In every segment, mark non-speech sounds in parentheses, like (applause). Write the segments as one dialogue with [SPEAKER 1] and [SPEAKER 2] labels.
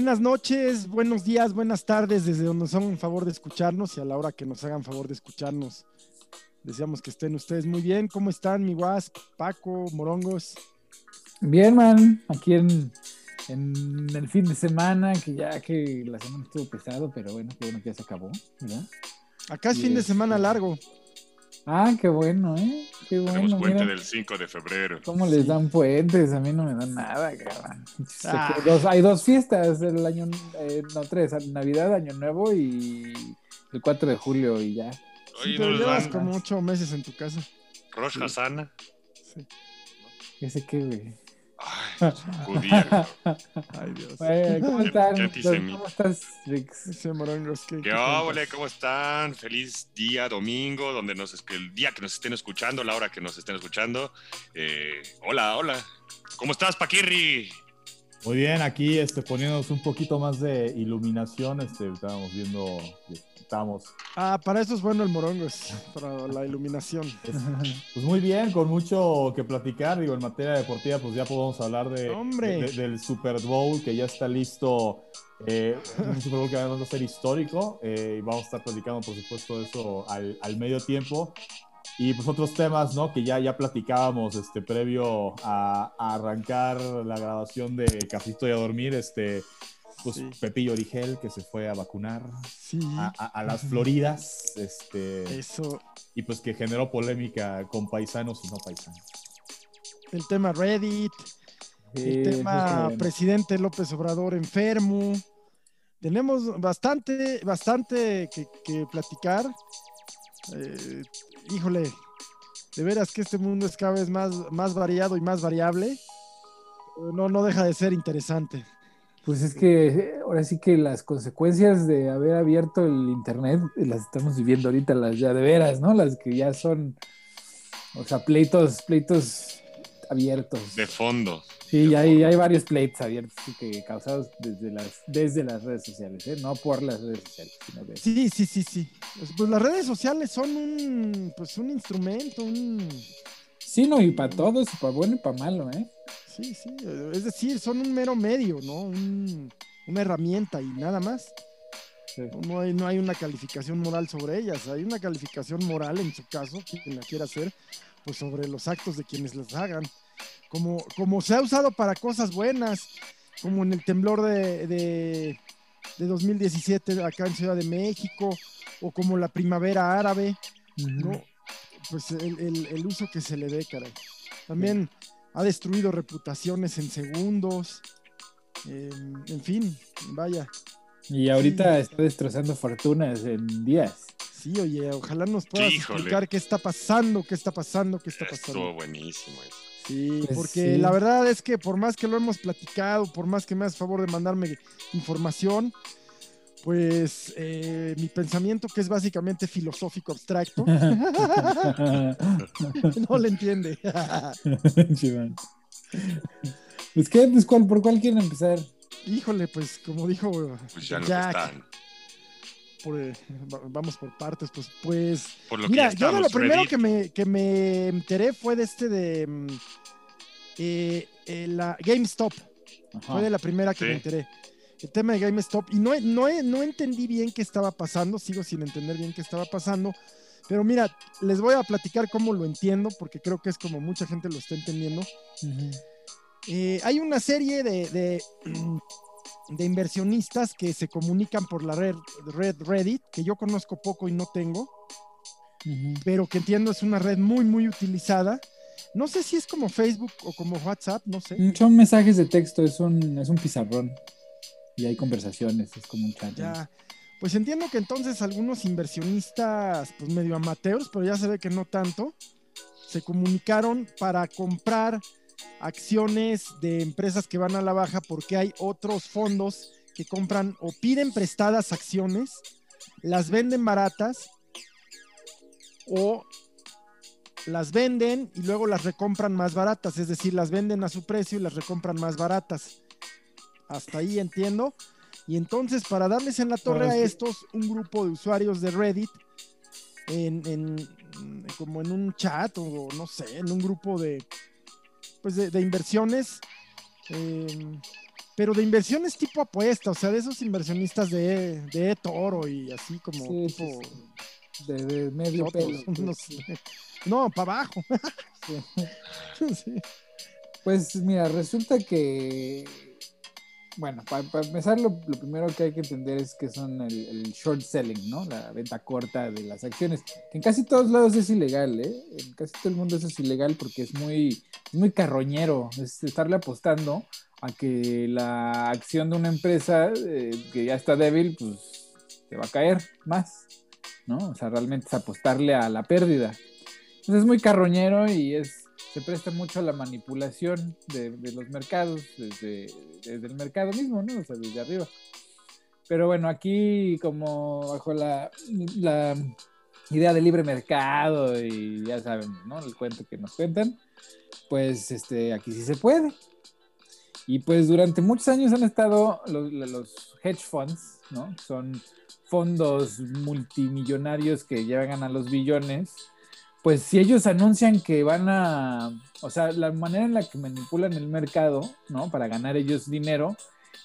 [SPEAKER 1] Buenas noches, buenos días, buenas tardes, desde donde nos hagan favor de escucharnos y a la hora que nos hagan favor de escucharnos. Deseamos que estén ustedes muy bien. ¿Cómo están, mi Wasp, Paco, Morongos?
[SPEAKER 2] Bien, man. Aquí en, en el fin de semana, que ya que la semana estuvo pesado, pero bueno, qué bueno que ya se acabó, ¿verdad?
[SPEAKER 1] Acá es fin de semana largo.
[SPEAKER 2] Ah, qué bueno, ¿eh? Qué bueno.
[SPEAKER 3] Tenemos puente
[SPEAKER 2] mira
[SPEAKER 3] del 5 de febrero.
[SPEAKER 2] ¿Cómo les dan puentes? A mí no me dan nada, cabrón.
[SPEAKER 1] Ah.
[SPEAKER 2] Dos- hay dos fiestas, el año, eh, no, tres, Navidad, Año Nuevo y el 4 de julio y ya.
[SPEAKER 1] Sí,
[SPEAKER 3] Oye, no
[SPEAKER 1] llevas como ocho meses en tu casa.
[SPEAKER 3] Rosh Hashanah.
[SPEAKER 1] Sí.
[SPEAKER 2] Ese qué, güey. (laughs)
[SPEAKER 3] Ay, judía.
[SPEAKER 1] Ay, Dios.
[SPEAKER 2] Güey, ¿Cómo están? ¿Cómo estás, Rix?
[SPEAKER 1] ¿qué,
[SPEAKER 3] ¿Qué? ¿Cómo están? Feliz día domingo, donde nos el día que nos estén escuchando, la hora que nos estén escuchando. Eh, hola, hola. ¿Cómo estás, Paquirri?
[SPEAKER 4] Muy bien, aquí este, poniéndonos un poquito más de iluminación, este, estábamos viendo, estamos
[SPEAKER 1] Ah, para eso es bueno el Morongos, para la iluminación. (laughs)
[SPEAKER 4] pues muy bien, con mucho que platicar, digo, en materia deportiva, pues ya podemos hablar de, del Super Bowl, que ya está listo, eh, un Super Bowl que además va a ser histórico, eh, y vamos a estar platicando, por supuesto, eso al, al medio tiempo. Y pues otros temas, ¿no? Que ya, ya platicábamos este, previo a, a arrancar la grabación de Cafito y a Dormir, este, pues
[SPEAKER 1] Sí.
[SPEAKER 4] Pepillo Origel, que se fue a vacunar
[SPEAKER 1] Sí,
[SPEAKER 4] a, a- a las Floridas, este,
[SPEAKER 1] eso.
[SPEAKER 4] y pues que generó polémica con paisanos y no paisanos.
[SPEAKER 1] El tema Reddit, el tema presidente López Obrador enfermo. Tenemos bastante, bastante que, que platicar. Eh, híjole, de veras que este mundo es cada vez más, más variado y más variable. No, no deja de ser interesante.
[SPEAKER 2] Pues es que eh, ahora sí que las consecuencias de haber abierto el internet eh, las estamos viviendo ahorita, las ya de veras, ¿no? Las que ya son, o sea, pleitos, pleitos abiertos.
[SPEAKER 3] De fondo.
[SPEAKER 2] Sí, ya hay, hay varios pleitos abiertos que causados desde las, desde las redes sociales, ¿eh? No por las redes sociales, sino de...
[SPEAKER 1] Sí, sí, sí, sí. Pues, pues las redes sociales son un, pues un instrumento, un...
[SPEAKER 2] Sí, no, y para todos, para bueno y para malo, ¿eh?
[SPEAKER 1] Sí, sí. Es decir, son un mero medio, ¿no? Un- una herramienta y nada más.
[SPEAKER 2] Sí.
[SPEAKER 1] No hay, no hay una calificación moral sobre ellas. Hay una calificación moral, en su caso, quien la quiera hacer, pues sobre los actos de quienes las hagan. Como, como se ha usado para cosas buenas, como en el temblor de, de, de 2017 acá en Ciudad de México, o como la primavera árabe, ¿no? Pues el, el- el uso que se le dé, caray. También ha destruido reputaciones en segundos. eh, en fin, vaya.
[SPEAKER 2] Y ahorita está destrozando fortunas en días.
[SPEAKER 1] Sí, oye, ojalá nos puedas
[SPEAKER 3] Híjole.
[SPEAKER 1] explicar qué está pasando, qué está pasando, qué está
[SPEAKER 3] Estuvo
[SPEAKER 1] pasando.
[SPEAKER 3] buenísimo eso.
[SPEAKER 1] Sí,
[SPEAKER 2] Pues
[SPEAKER 1] porque
[SPEAKER 2] sí.
[SPEAKER 1] la verdad es que por más que lo hemos platicado, por más que me hagas favor de mandarme información, pues eh, mi pensamiento, que es básicamente filosófico abstracto, (laughs) no le entiende. (laughs)
[SPEAKER 2] Pues qué, pues cuál, por cuál quieren empezar.
[SPEAKER 1] Híjole, pues como dijo
[SPEAKER 3] Pues ya
[SPEAKER 1] Jack. Por, eh, va- vamos por partes, pues, pues
[SPEAKER 3] Por lo que
[SPEAKER 1] mira,
[SPEAKER 3] ya
[SPEAKER 1] yo de lo primero
[SPEAKER 3] Reddit.
[SPEAKER 1] que me, que me enteré fue de este de mm, eh, eh, la GameStop,
[SPEAKER 2] Ajá.
[SPEAKER 1] fue de la primera que
[SPEAKER 3] Sí.
[SPEAKER 1] me enteré. El tema de GameStop, y no, no, no entendí bien qué estaba pasando, sigo sin entender bien qué estaba pasando, pero mira, les voy a platicar cómo lo entiendo, porque creo que es como mucha gente lo está entendiendo. Eh, hay una serie de, de, de inversionistas que se comunican por la red, red Reddit, que yo conozco poco y no tengo, pero que entiendo es una red muy, muy utilizada. No sé si es como Facebook o como WhatsApp, no sé.
[SPEAKER 2] Son mensajes de texto, es un, es un pizarrón. Y hay conversaciones, es como un chat.
[SPEAKER 1] Ya. Pues entiendo que entonces algunos inversionistas, pues medio amateurs, pero ya se ve que no tanto, se comunicaron para comprar acciones de empresas que van a la baja porque hay otros fondos que compran o piden prestadas acciones, las venden baratas o las venden y luego las recompran más baratas, es decir, las venden a su precio y las recompran más baratas. Hasta ahí entiendo. Y entonces, para darles en la torre a estos, un grupo de usuarios de Reddit, en, en- como en un chat o no sé, en un grupo de, pues de, de inversiones, eh, pero de inversiones tipo apuesta, o sea, de esos inversionistas de, de Toro y así como
[SPEAKER 2] Sí,
[SPEAKER 1] tipo
[SPEAKER 2] sí, De, de medio
[SPEAKER 1] otros,
[SPEAKER 2] pelo. (laughs)
[SPEAKER 1] no sé. No, para abajo. (laughs)
[SPEAKER 2] Pues mira, resulta que, bueno, para empezar, lo, primero que hay que entender es que son el, short selling, ¿no? La venta corta de las acciones, en casi todos lados es ilegal, ¿eh? En casi todo el mundo eso es ilegal porque es muy, muy carroñero, es estarle apostando a que la acción de una empresa eh, que ya está débil, pues te va a caer más, ¿no? O sea, realmente es apostarle a la pérdida. Entonces es muy carroñero y es se presta mucho a la manipulación de, los mercados, desde, el mercado mismo, ¿no? O sea, desde arriba. Pero bueno, aquí como bajo la, la idea de libre mercado y ya saben, ¿no? El cuento que nos cuentan, pues este, aquí sí se puede. Y pues durante muchos años han estado los, los hedge funds, ¿no? Son fondos multimillonarios que llegan a los billones pues si ellos anuncian que van a, o sea, la manera en la que manipulan el mercado, ¿no? Para ganar ellos dinero,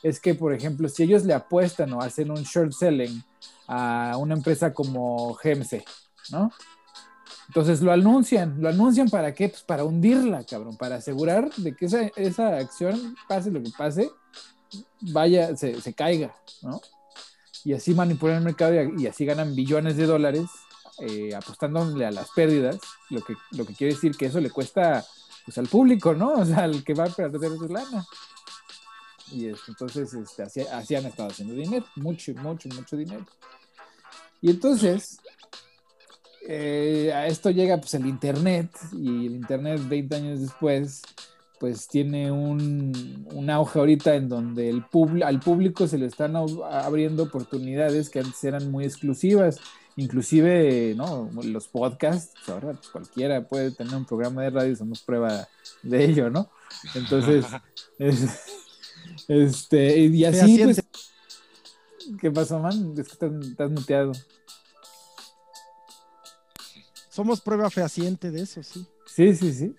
[SPEAKER 2] es que, por ejemplo, si ellos le apuestan o hacen un short selling a una empresa como GMC, ¿no? Entonces lo anuncian, lo anuncian para qué? Pues para hundirla, cabrón, para asegurar de que esa, esa acción, pase lo que pase, vaya, se, se caiga, ¿no? Y así manipulan el mercado y, y así ganan billones de dólares eh, apostándole a las pérdidas, lo que, lo que quiere decir que eso le cuesta pues, al público, ¿no? O sea, al que va a perder su lana. Y es, entonces este, así, así, han estado haciendo dinero, mucho, mucho, mucho dinero. Y entonces, eh, a esto llega pues el Internet, y el Internet 20 años después, pues tiene un, un auge ahorita en donde el al público se le están abriendo oportunidades que antes eran muy exclusivas inclusive ¿no? los podcasts, pues ahora pues cualquiera puede tener un programa de radio, somos prueba de ello, ¿no? Entonces, (laughs) es, este, y así, pues, ¿qué pasó, man? Es que estás, estás muteado.
[SPEAKER 1] Somos prueba fehaciente de eso, sí.
[SPEAKER 2] Sí, sí, sí.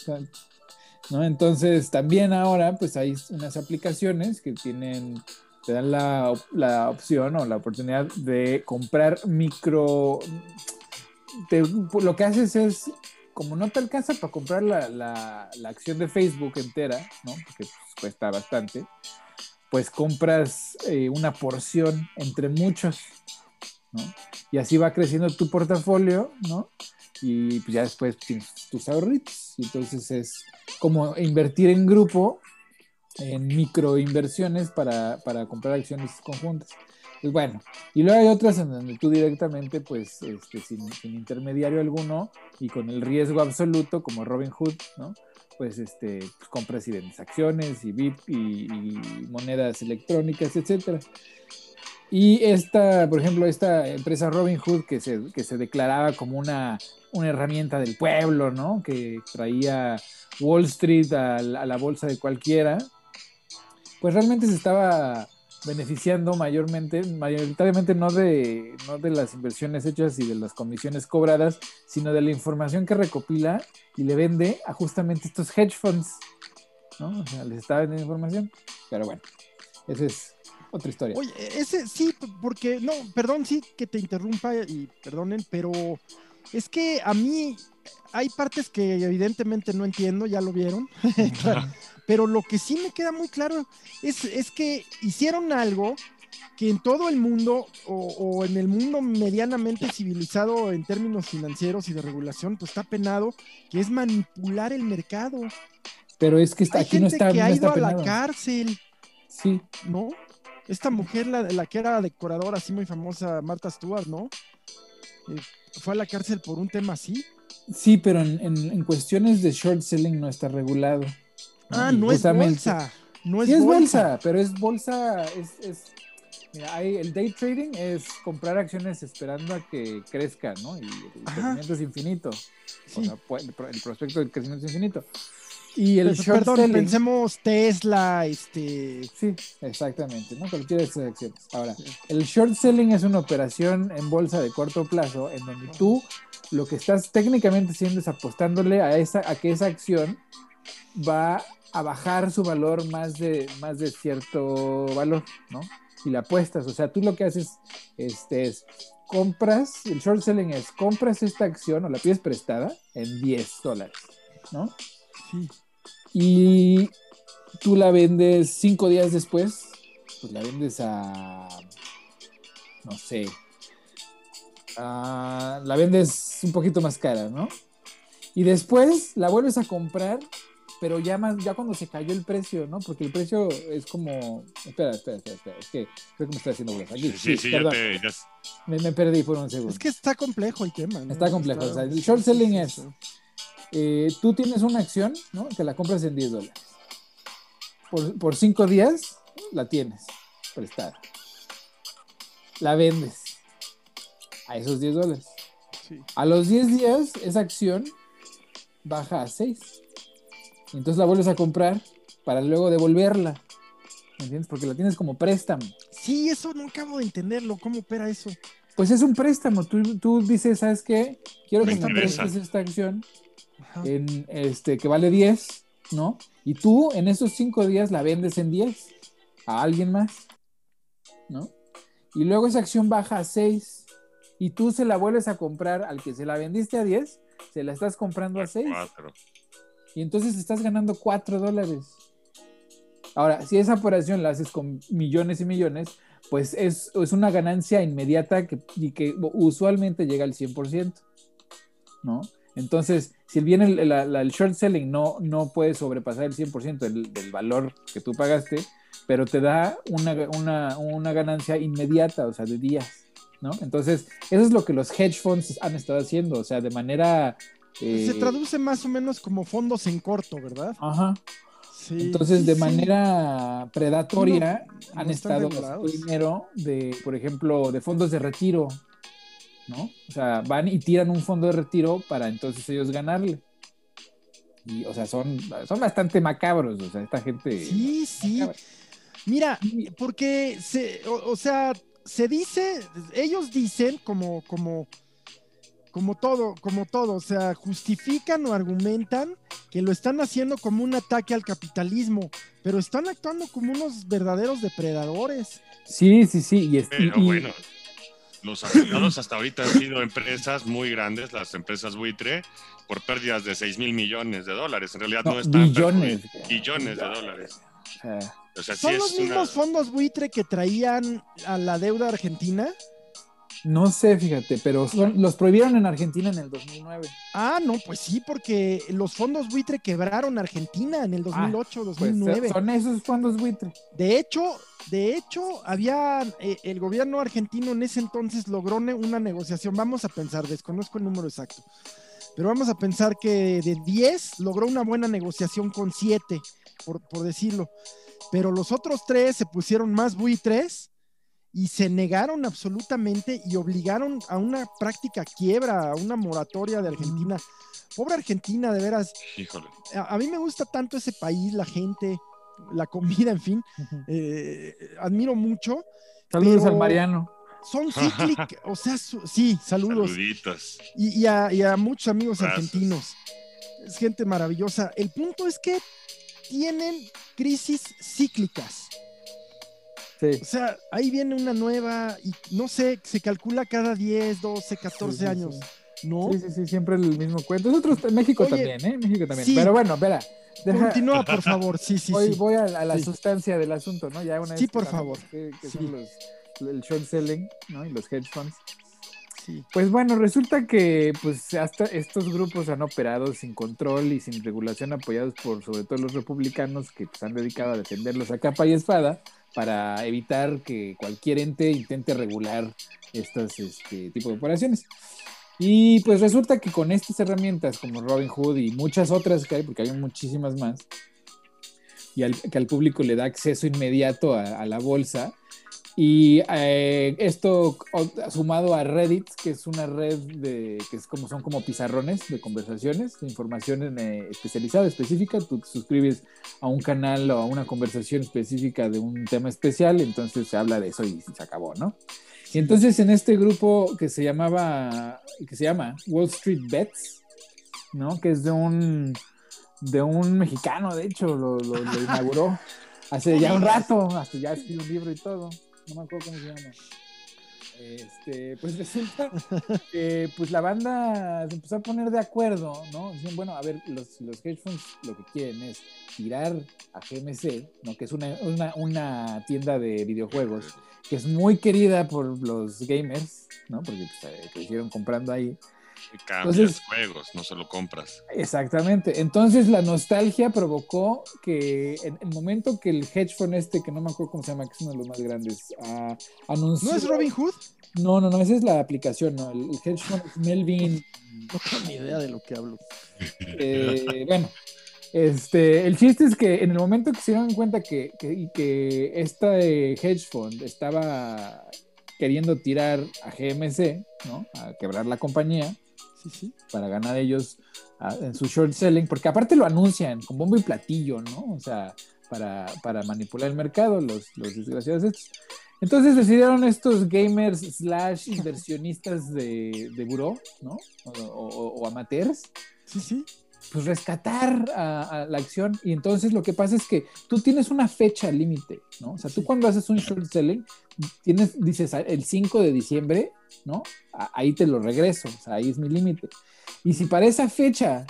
[SPEAKER 2] ¿No? Entonces, también ahora, pues hay unas aplicaciones que tienen te dan la, la, opción o la oportunidad de comprar micro. Lo que haces es, como no te alcanza para comprar la, la, la acción de Facebook entera, ¿no? Porque pues, cuesta bastante, pues compras eh, una porción entre muchos, ¿no? Y así va creciendo tu portafolio, ¿no? Y pues ya después tienes tus ahorritos. Entonces es como invertir en grupo en microinversiones para, para comprar acciones conjuntas. Pues bueno, y luego hay otras en donde tú directamente, pues, este, sin, sin, intermediario alguno y con el riesgo absoluto, como Robinhood, ¿no? Pues, este, pues compras y vendes acciones y VIP y, y, monedas electrónicas, etcétera. Y esta, por ejemplo, esta empresa Robinhood que se, que se declaraba como una, una herramienta del pueblo, ¿no? Que traía Wall Street a, a la bolsa de cualquiera, pues realmente se estaba beneficiando mayormente, mayoritariamente no de, no de las inversiones hechas y de las comisiones cobradas, sino de la información que recopila y le vende a justamente estos hedge funds, ¿no? O sea, les está vendiendo información, pero bueno, esa es otra historia.
[SPEAKER 1] Oye, ese sí, porque, no, perdón, sí que te interrumpa y perdonen, pero es que a mí hay partes que evidentemente no entiendo, ya lo vieron, (laughs) pero lo que sí me queda muy claro es, es, que hicieron algo que en todo el mundo o, o, en el mundo medianamente civilizado en términos financieros y de regulación, pues está penado, que es manipular el mercado.
[SPEAKER 2] Pero es que está,
[SPEAKER 1] Hay
[SPEAKER 2] aquí no
[SPEAKER 1] gente
[SPEAKER 2] está
[SPEAKER 1] que ha
[SPEAKER 2] no
[SPEAKER 1] ido a la cárcel,
[SPEAKER 2] Sí,
[SPEAKER 1] ¿no? Esta mujer, la, la que era decoradora así muy famosa, Martha Stewart, ¿no? Eh, fue a la cárcel por un tema así.
[SPEAKER 2] sí, pero en, en, en cuestiones de short selling no está regulado.
[SPEAKER 1] Ah, no es bolsa. No es,
[SPEAKER 2] sí es
[SPEAKER 1] bolsa.
[SPEAKER 2] bolsa, pero es bolsa, es, es mira, hay, el day trading es comprar acciones esperando a que crezca, ¿no? Y el
[SPEAKER 1] Ajá.
[SPEAKER 2] crecimiento es infinito. O
[SPEAKER 1] Sí.
[SPEAKER 2] sea, pu- el, pro- el prospecto del crecimiento es infinito. Y el
[SPEAKER 1] Pero,
[SPEAKER 2] short
[SPEAKER 1] Perdón,
[SPEAKER 2] selling,
[SPEAKER 1] pensemos Tesla, este.
[SPEAKER 2] sí, exactamente, ¿no? Cualquiera de esas acciones. Ahora, el short selling es una operación en bolsa de corto plazo en donde tú lo que estás técnicamente haciendo es apostándole a esa a que esa acción va a bajar su valor más de, más de cierto valor, ¿no? Y la apuestas, o sea, tú lo que haces este, es compras, el short selling es compras esta acción o la pides prestada en 10 dólares, ¿no?
[SPEAKER 1] Sí.
[SPEAKER 2] Y tú la vendes cinco días después, pues la vendes a, no sé, a- la vendes un poquito más cara, ¿no? Y después la vuelves a comprar, pero ya más, ya cuando se cayó el precio, ¿no? Porque el precio es como, espera, espera, espera, espera, es que creo que me estoy haciendo bolas aquí.
[SPEAKER 3] Sí, sí, sí, ya
[SPEAKER 2] perdón,
[SPEAKER 3] te. ya-
[SPEAKER 2] me, me perdí por un segundo.
[SPEAKER 1] Es que está complejo el tema. ¿no?
[SPEAKER 2] Está complejo, o sea, el short selling es- Eh, tú tienes una acción, ¿no? Que la compras en 10 dólares. Por, por cinco días la tienes prestada. La vendes a esos 10 dólares.
[SPEAKER 1] Sí.
[SPEAKER 2] A los 10 días, esa acción baja a 6. Entonces la vuelves a comprar para luego devolverla. ¿Me entiendes? Porque la tienes como préstamo.
[SPEAKER 1] Sí, eso no acabo de entenderlo. ¿Cómo opera eso?
[SPEAKER 2] Pues es un préstamo. Tú, tú dices, ¿sabes qué? Quiero que me
[SPEAKER 3] Préstame esa.
[SPEAKER 2] prestes esta acción en este que vale 10, ¿no? Y tú en esos 5 días la vendes en 10 a alguien más, ¿no? Y luego esa acción baja a 6 y tú se la vuelves a comprar al que se la vendiste a 10, se la estás comprando a 6
[SPEAKER 3] Cuatro.
[SPEAKER 2] Y entonces estás ganando 4 dólares. Ahora, si esa operación la haces con millones y millones, pues es, es una ganancia inmediata y que usualmente llega al 100%, ¿no? Entonces, si bien el, el short selling no, no puede sobrepasar el 100% del, del valor que tú pagaste, pero te da una, una, una ganancia inmediata, o sea, de días, ¿no? Entonces, eso es lo que los hedge funds han estado haciendo, o sea, de manera... eh,
[SPEAKER 1] Se traduce más o menos como fondos en corto, ¿verdad?
[SPEAKER 2] Ajá.
[SPEAKER 1] Sí.
[SPEAKER 2] Entonces,
[SPEAKER 1] sí,
[SPEAKER 2] de
[SPEAKER 1] sí.
[SPEAKER 2] manera predatoria,
[SPEAKER 1] No,
[SPEAKER 2] han
[SPEAKER 1] no
[SPEAKER 2] estado gastando dinero de, por ejemplo, de fondos de retiro, ¿no? O sea, van y tiran un fondo de retiro para entonces ellos ganarle. Y, o sea, son, son bastante macabros, o sea, esta gente.
[SPEAKER 1] Sí, sí.
[SPEAKER 2] macabra.
[SPEAKER 1] Mira, porque se, o, o sea, se dice, ellos dicen como, como, como todo, como todo, o sea, justifican o argumentan que lo están haciendo como un ataque al capitalismo, pero están actuando como unos verdaderos depredadores.
[SPEAKER 2] Sí, sí, sí. Y, es-
[SPEAKER 3] Pero
[SPEAKER 2] y-
[SPEAKER 3] bueno, los afectados hasta ahorita han sido empresas muy grandes, las empresas buitre, por pérdidas de 6 mil millones de dólares. En realidad no,
[SPEAKER 2] no,
[SPEAKER 3] están
[SPEAKER 2] billones.
[SPEAKER 3] Billones de dólares.
[SPEAKER 2] O sea,
[SPEAKER 3] sí
[SPEAKER 1] ¿Son
[SPEAKER 3] es
[SPEAKER 1] los
[SPEAKER 3] una-
[SPEAKER 1] mismos fondos buitre que traían a la deuda argentina?
[SPEAKER 2] No sé, fíjate, pero son- los prohibieron en Argentina en el 2009.
[SPEAKER 1] Ah, no, pues sí, porque los fondos buitre quebraron Argentina en el 2008,
[SPEAKER 2] Pues
[SPEAKER 1] 2009.
[SPEAKER 2] son esos fondos buitre.
[SPEAKER 1] De hecho, de hecho, había eh, el gobierno argentino en ese entonces logró una negociación. Vamos a pensar, desconozco el número exacto, pero vamos a pensar que de 10 logró una buena negociación con 7, por, por decirlo. Pero los otros tres se pusieron más buitres y se negaron absolutamente y obligaron a una práctica quiebra, a una moratoria de Argentina. Pobre Argentina, de veras.
[SPEAKER 3] Híjole.
[SPEAKER 1] A, a mí me gusta tanto ese país, la gente, la comida, en fin. eh, admiro mucho.
[SPEAKER 2] Saludos
[SPEAKER 1] Pero-
[SPEAKER 2] al Mariano.
[SPEAKER 1] Son cíclicos, (laughs) o sea, su- sí, saludos.
[SPEAKER 3] Saluditos.
[SPEAKER 1] Y, y a, y a muchos amigos argentinos. Es gente maravillosa. El punto es que tienen crisis cíclicas.
[SPEAKER 2] Sí.
[SPEAKER 1] O sea, ahí viene una nueva y no sé, se calcula cada 10, 12, 14
[SPEAKER 2] Sí, sí,
[SPEAKER 1] años. ¿no?
[SPEAKER 2] Sí, sí, sí, siempre el mismo cuento. Nosotros en México
[SPEAKER 1] Oye,
[SPEAKER 2] también, ¿eh? México también. Pero bueno, espera. Deja,
[SPEAKER 1] Continúa, por favor. Sí, sí, sí.
[SPEAKER 2] voy a, a la sustancia del asunto, ¿no? Ya una
[SPEAKER 1] Sí, por favor.
[SPEAKER 2] Que, que
[SPEAKER 1] Sí.
[SPEAKER 2] son los, el short selling, ¿no? Y los hedge funds.
[SPEAKER 1] sí.
[SPEAKER 2] Pues bueno, resulta que pues hasta estos grupos han operado sin control y sin regulación apoyados por sobre todo los republicanos que pues, han dedicado a defenderlos a capa y espada para evitar que cualquier ente intente regular estos este, tipo de operaciones. Y pues resulta que con estas herramientas como Robinhood y muchas otras que hay, porque hay muchísimas más, y que al público le da acceso inmediato a la bolsa, y eh, esto sumado a Reddit, que es una red de que es como son como pizarrones de conversaciones, de información eh, especializada, específica. Tú te suscribes a un canal o a una conversación específica de un tema especial, entonces se habla de eso y se acabó, ¿no? Y entonces en este grupo que se llamaba, que se llama Wall Street Bets, ¿no? Que es de un de un mexicano, de hecho, lo, lo- lo inauguró hace ya un rato, hasta ya escribió un libro y todo. No me acuerdo cómo se llama. Este, pues (laughs) resulta que pues la banda se empezó a poner de acuerdo, ¿no? Dicen, bueno, a ver, los, los hedge funds lo que quieren es tirar a GMC, ¿no? Que es una, una, una tienda de videojuegos que es muy querida por los gamers, ¿no? Porque pues, eh, crecieron comprando ahí.
[SPEAKER 3] Cambias
[SPEAKER 2] Entonces-
[SPEAKER 3] juegos, no solo compras.
[SPEAKER 2] Exactamente. Entonces la nostalgia provocó que en el momento que el hedge fund este, que no me acuerdo cómo se llama, que es uno de los más grandes, ah, anunció...
[SPEAKER 1] ¿No es Robin Hood?
[SPEAKER 2] No, no, no, esa es la aplicación, no. El, el hedge fund es Melvin.
[SPEAKER 1] No tengo ni idea de lo que hablo. (laughs)
[SPEAKER 2] eh, bueno, este, el chiste es que en el momento que se dieron cuenta que, que, que este hedge fund estaba queriendo tirar a GMC, ¿no? A quebrar la compañía, Para ganar ellos ah, en su short selling, porque aparte lo anuncian con bombo y platillo, ¿no? O sea, para, para manipular el mercado, los, los desgraciados estos. Entonces decidieron estos gamers slash inversionistas de, de buró, ¿no? O, o- o amateurs,
[SPEAKER 1] Sí, sí.
[SPEAKER 2] pues rescatar a, a la acción. Y entonces lo que pasa es que tú tienes una fecha límite, ¿no? O sea, tú
[SPEAKER 1] Sí.
[SPEAKER 2] cuando haces un short selling, tienes, dices, "Ah, el 5 de diciembre, ¿no? Ahí te lo regreso, o sea, ahí es mi límite. Y si para esa fecha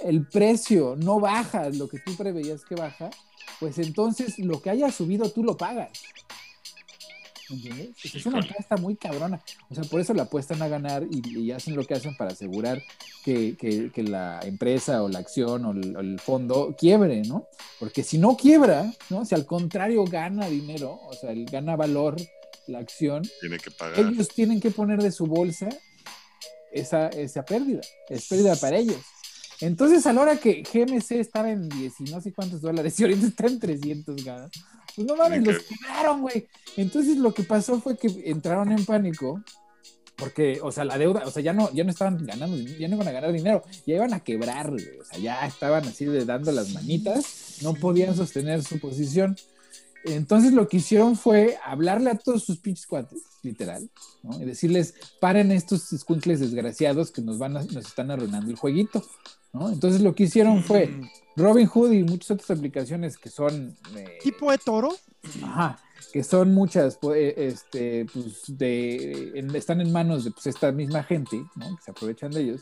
[SPEAKER 2] el precio no baja lo que tú preveías que baja, pues entonces lo que haya subido tú lo pagas. ¿Entiendes? Es una apuesta muy cabrona. O sea, por eso la apuestan a ganar y, y hacen lo que hacen para asegurar que, que- que la empresa o la acción o el, o el fondo quiebre, ¿no? Porque si no quiebra, ¿no? Si al contrario gana dinero, o sea, gana valor la acción,
[SPEAKER 3] Tiene que pagar.
[SPEAKER 2] ellos tienen que poner de su bolsa esa, esa pérdida. Es pérdida para ellos. Entonces, a la hora que GMC estaba en 10 y no sé cuántos dólares (laughs) y ahorita está en 300, ganas, pues no mames,
[SPEAKER 3] Tienen
[SPEAKER 2] los quebraron, güey. Entonces, lo que pasó fue que entraron en pánico porque, o sea, la deuda, o sea, ya no, ya no estaban ganando, ya no iban a ganar dinero, ya iban a quebrar, güey. O sea, ya estaban así de dando las manitas, no podían sostener su posición. Entonces lo que hicieron fue hablarle a todos sus pinches cuates, literal, ¿no? Y decirles, paren estos escuincles desgraciados que nos van a- nos están arruinando el jueguito, ¿no? Entonces lo que hicieron fue
[SPEAKER 1] Mm.
[SPEAKER 2] Robin Hood y muchas otras aplicaciones que son eh,
[SPEAKER 1] ¿Tipo de toro?
[SPEAKER 2] Ajá, que son muchas, pues, este, pues, de, en- están en manos de pues, esta misma gente, ¿no? Que se aprovechan de ellos.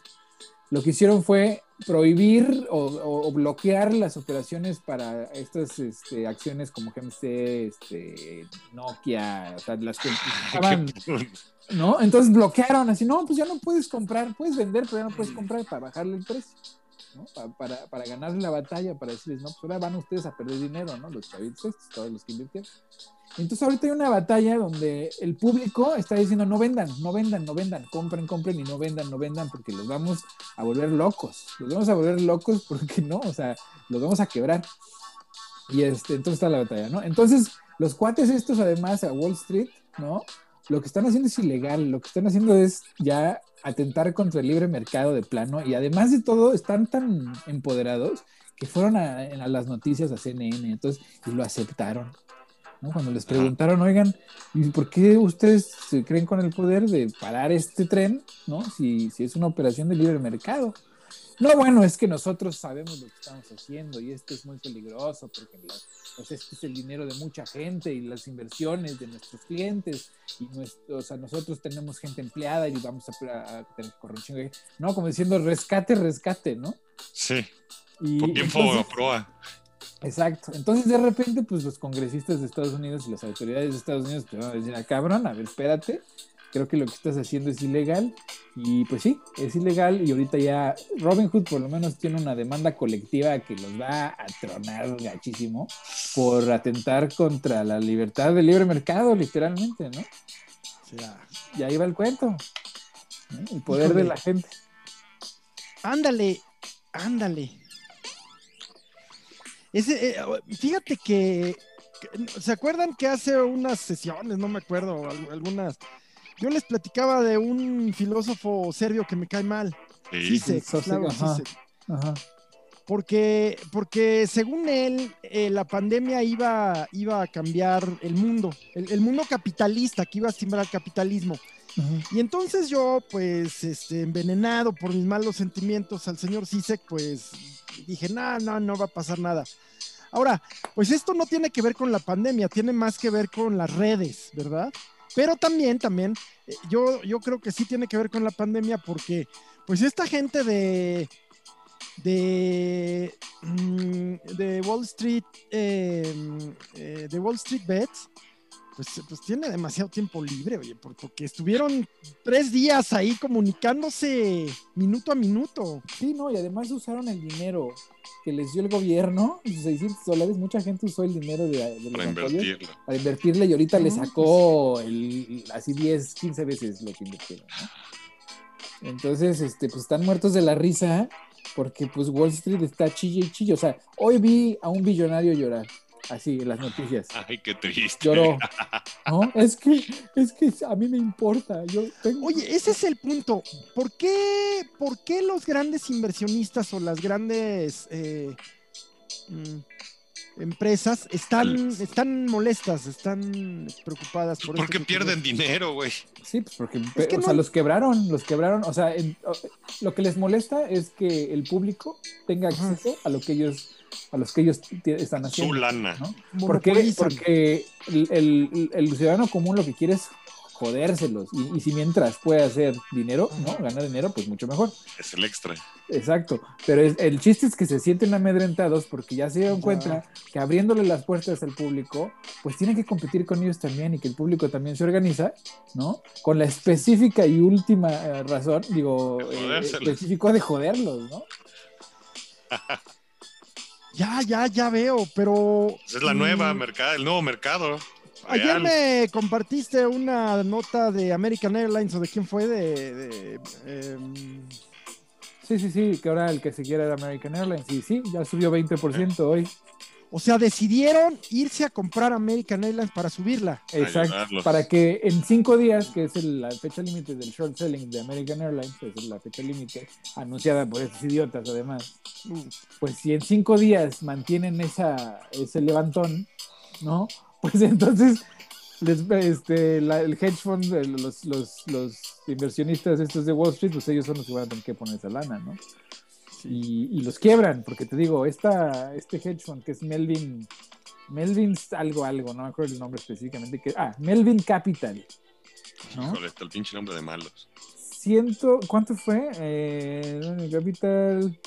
[SPEAKER 2] Lo que hicieron fue prohibir o, o- o bloquear las operaciones para estas este, acciones como GMC, este, Nokia, o sea, las que estaban, (laughs) ¿no? Entonces bloquearon así, no, pues ya no puedes comprar, puedes vender, pero ya no puedes comprar para bajarle el precio, ¿no? Pa- Para, para, ganarle la batalla, para decirles, no, pues ahora van ustedes a perder dinero, ¿no? Los chavitos estos, todos los que invirtieron. Entonces ahorita hay una batalla donde el público está diciendo, no vendan, no vendan, no vendan, compren, compren y no vendan, no vendan, porque los vamos a volver locos, los vamos a volver locos (laughs) porque no, o sea, los vamos a quebrar. Y este, entonces está la batalla, ¿no? Entonces, los cuates estos, además, a Wall Street, ¿no? Lo que están haciendo es ilegal, lo que están haciendo es ya atentar contra el libre mercado de plano y además de todo están tan empoderados que fueron a, a las noticias a CNN, entonces, y lo aceptaron. ¿No? Cuando les preguntaron, oigan, ¿y por qué ustedes se creen con el poder de parar este tren, ¿no? Si, si es una operación de libre mercado. No, bueno, es que nosotros sabemos lo que estamos haciendo y esto es muy peligroso porque pues este es el dinero de mucha gente y las inversiones de nuestros clientes y nuestro, o sea, nosotros tenemos gente empleada y vamos a, a tener de- No, como diciendo rescate, rescate, ¿no?
[SPEAKER 3] Sí,
[SPEAKER 2] Y
[SPEAKER 3] tiempo
[SPEAKER 2] entonces-
[SPEAKER 3] proa.
[SPEAKER 2] Exacto. Entonces, de repente, pues los congresistas de Estados Unidos y las autoridades de Estados Unidos pues, van a decir, ah, cabrón, a ver, espérate, creo que lo que estás haciendo es ilegal. Y pues sí, es ilegal. Y ahorita ya Robinhood por lo menos tiene una demanda colectiva que los va a tronar gachísimo por atentar contra la libertad del libre mercado, literalmente, ¿no?
[SPEAKER 1] O sea,
[SPEAKER 2] Y ahí va el cuento. El poder
[SPEAKER 1] Híjole.
[SPEAKER 2] de la gente.
[SPEAKER 1] ándale, ándale. Ese, eh, fíjate que, que- ¿se acuerdan que hace unas sesiones, no me acuerdo, al- algunas, yo les platicaba de un filósofo serbio que me cae mal,
[SPEAKER 3] Sí.
[SPEAKER 1] Zizek, Slavoj
[SPEAKER 2] ajá.
[SPEAKER 1] Zizek.
[SPEAKER 2] Ajá.
[SPEAKER 1] Porque, porque según él, eh, la pandemia iba, iba a cambiar el mundo, el, el mundo capitalista, que iba a simbrar el capitalismo.
[SPEAKER 2] Ajá.
[SPEAKER 1] Y entonces yo, pues, este, envenenado por mis malos sentimientos al señor Sisek, pues, dije, no, no, no va a pasar nada. Ahora, pues esto no tiene que ver con la pandemia, tiene más que ver con las redes, ¿verdad? Pero también, también, eh, yo, yo creo que sí tiene que ver con la pandemia porque, pues esta gente de, de, mm, de Wall Street, eh, eh, de Wall Street Bets, pues, pues tiene demasiado tiempo libre, oye, por- porque estuvieron tres días ahí comunicándose minuto a minuto.
[SPEAKER 2] Sí, no, y además usaron el dinero que les dio el gobierno, sus 600 dólares. Mucha gente usó el dinero de, de los
[SPEAKER 3] Para
[SPEAKER 2] apoyos
[SPEAKER 3] invertirlo.
[SPEAKER 2] para invertirle y ahorita le
[SPEAKER 1] No,
[SPEAKER 2] sacó el, así 10, 15 veces lo que invirtieron. ¿no? Entonces, este, pues están muertos de la risa porque pues Wall Street está chille y chille. O sea, hoy vi a un billonario llorar, así en las noticias.
[SPEAKER 3] Ay, qué triste.
[SPEAKER 2] Lloró. (laughs) ¿No? Es que, es que a mí me importa. Yo tengo...
[SPEAKER 1] Oye, ese es el punto. ¿Por qué, por qué los grandes inversionistas o las grandes eh, mm, empresas están, están molestas, están preocupadas por
[SPEAKER 3] Porque
[SPEAKER 1] que
[SPEAKER 3] pierden dinero, güey.
[SPEAKER 2] Sí, pues porque
[SPEAKER 1] Es que
[SPEAKER 2] o
[SPEAKER 1] no-
[SPEAKER 2] sea, los quebraron, los quebraron. O sea, en- lo que les molesta es que el público tenga
[SPEAKER 1] Ajá.
[SPEAKER 2] acceso a lo que ellos, a los que ellos están
[SPEAKER 3] Su
[SPEAKER 2] haciendo.
[SPEAKER 3] lana.
[SPEAKER 2] ¿no? ¿Por qué?
[SPEAKER 1] Monopolizan.
[SPEAKER 2] Porque el, el- el ciudadano común lo que quiere es jodérselos. Y, y si mientras puede hacer dinero, ¿no? Ganar dinero, pues mucho mejor.
[SPEAKER 3] Es el extra.
[SPEAKER 2] Exacto. Pero es- el chiste es que se sienten amedrentados porque ya se dieron cuenta que abriéndole las puertas al público, pues tienen que competir con ellos también y que el público también se organiza, ¿no? Con la específica y última eh, razón, digo, eh, específico de joderlos, ¿no? (laughs)
[SPEAKER 1] Ya, ya, ya veo, pero.
[SPEAKER 3] Esa es la nueva mercado, el nuevo mercado.
[SPEAKER 1] Ayer me compartiste una nota de American Airlines o de quién fue, de. de, em,
[SPEAKER 2] Sí, sí, sí, que ahora el que siguiera era American Airlines. Y sí, ya subió 20% hoy.
[SPEAKER 1] O sea, decidieron irse a comprar American Airlines para subirla.
[SPEAKER 2] Exacto.
[SPEAKER 3] Ayudarlos.
[SPEAKER 2] Para que en cinco días, que es el- la fecha límite del short selling de American Airlines, que es la fecha límite anunciada por estos idiotas además, pues si en cinco días mantienen esa, ese levantón, ¿no? (laughs) Pues entonces les, este, la- el hedge fund, los, los, los inversionistas estos de Wall Street, pues ellos son los que van a tener que poner esa lana, ¿no? Y, y los quiebran, porque te digo, esta, este hedge fund que es Melvin, Melvin algo, algo, no me acuerdo el nombre específicamente, que, ah, Melvin Capital, ¿no?
[SPEAKER 3] Híjole, está el pinche nombre de malos.
[SPEAKER 2] ciento, ¿cuánto fue? Eh, Capital,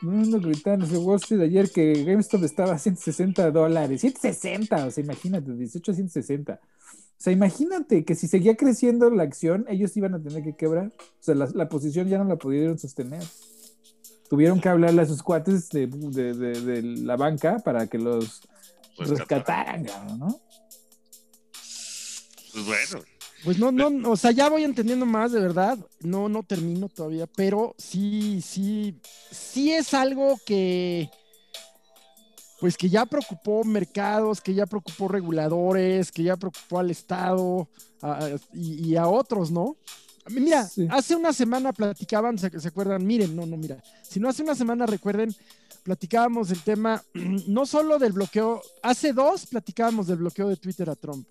[SPEAKER 2] Mundo Gritano, de Wall Street ayer que GameStop estaba a 160 dólares, 160, o sea, imagínate, 18 a 160. O sea, imagínate que si seguía creciendo la acción, ellos iban a tener que quebrar. O sea, la, la posición ya no la pudieron sostener. Tuvieron que hablarle a sus cuates de, de- de- de la banca para que los
[SPEAKER 3] Rescatar.
[SPEAKER 2] rescataran, cabrón, ¿no?
[SPEAKER 3] Pues bueno,
[SPEAKER 1] Pues no, no, o sea, ya voy entendiendo más, de verdad. No, no termino todavía, pero sí, sí, sí es algo que, pues que ya preocupó mercados, que ya preocupó reguladores, que ya preocupó al Estado a- y, y a otros, ¿no? Mira,
[SPEAKER 2] Sí.
[SPEAKER 1] hace una semana platicaban, ¿se, se acuerdan? Miren, no, no, mira. Si no hace una semana, recuerden, platicábamos el tema, (clears throat) no solo del bloqueo, hace dos platicábamos del bloqueo de Twitter a Trump.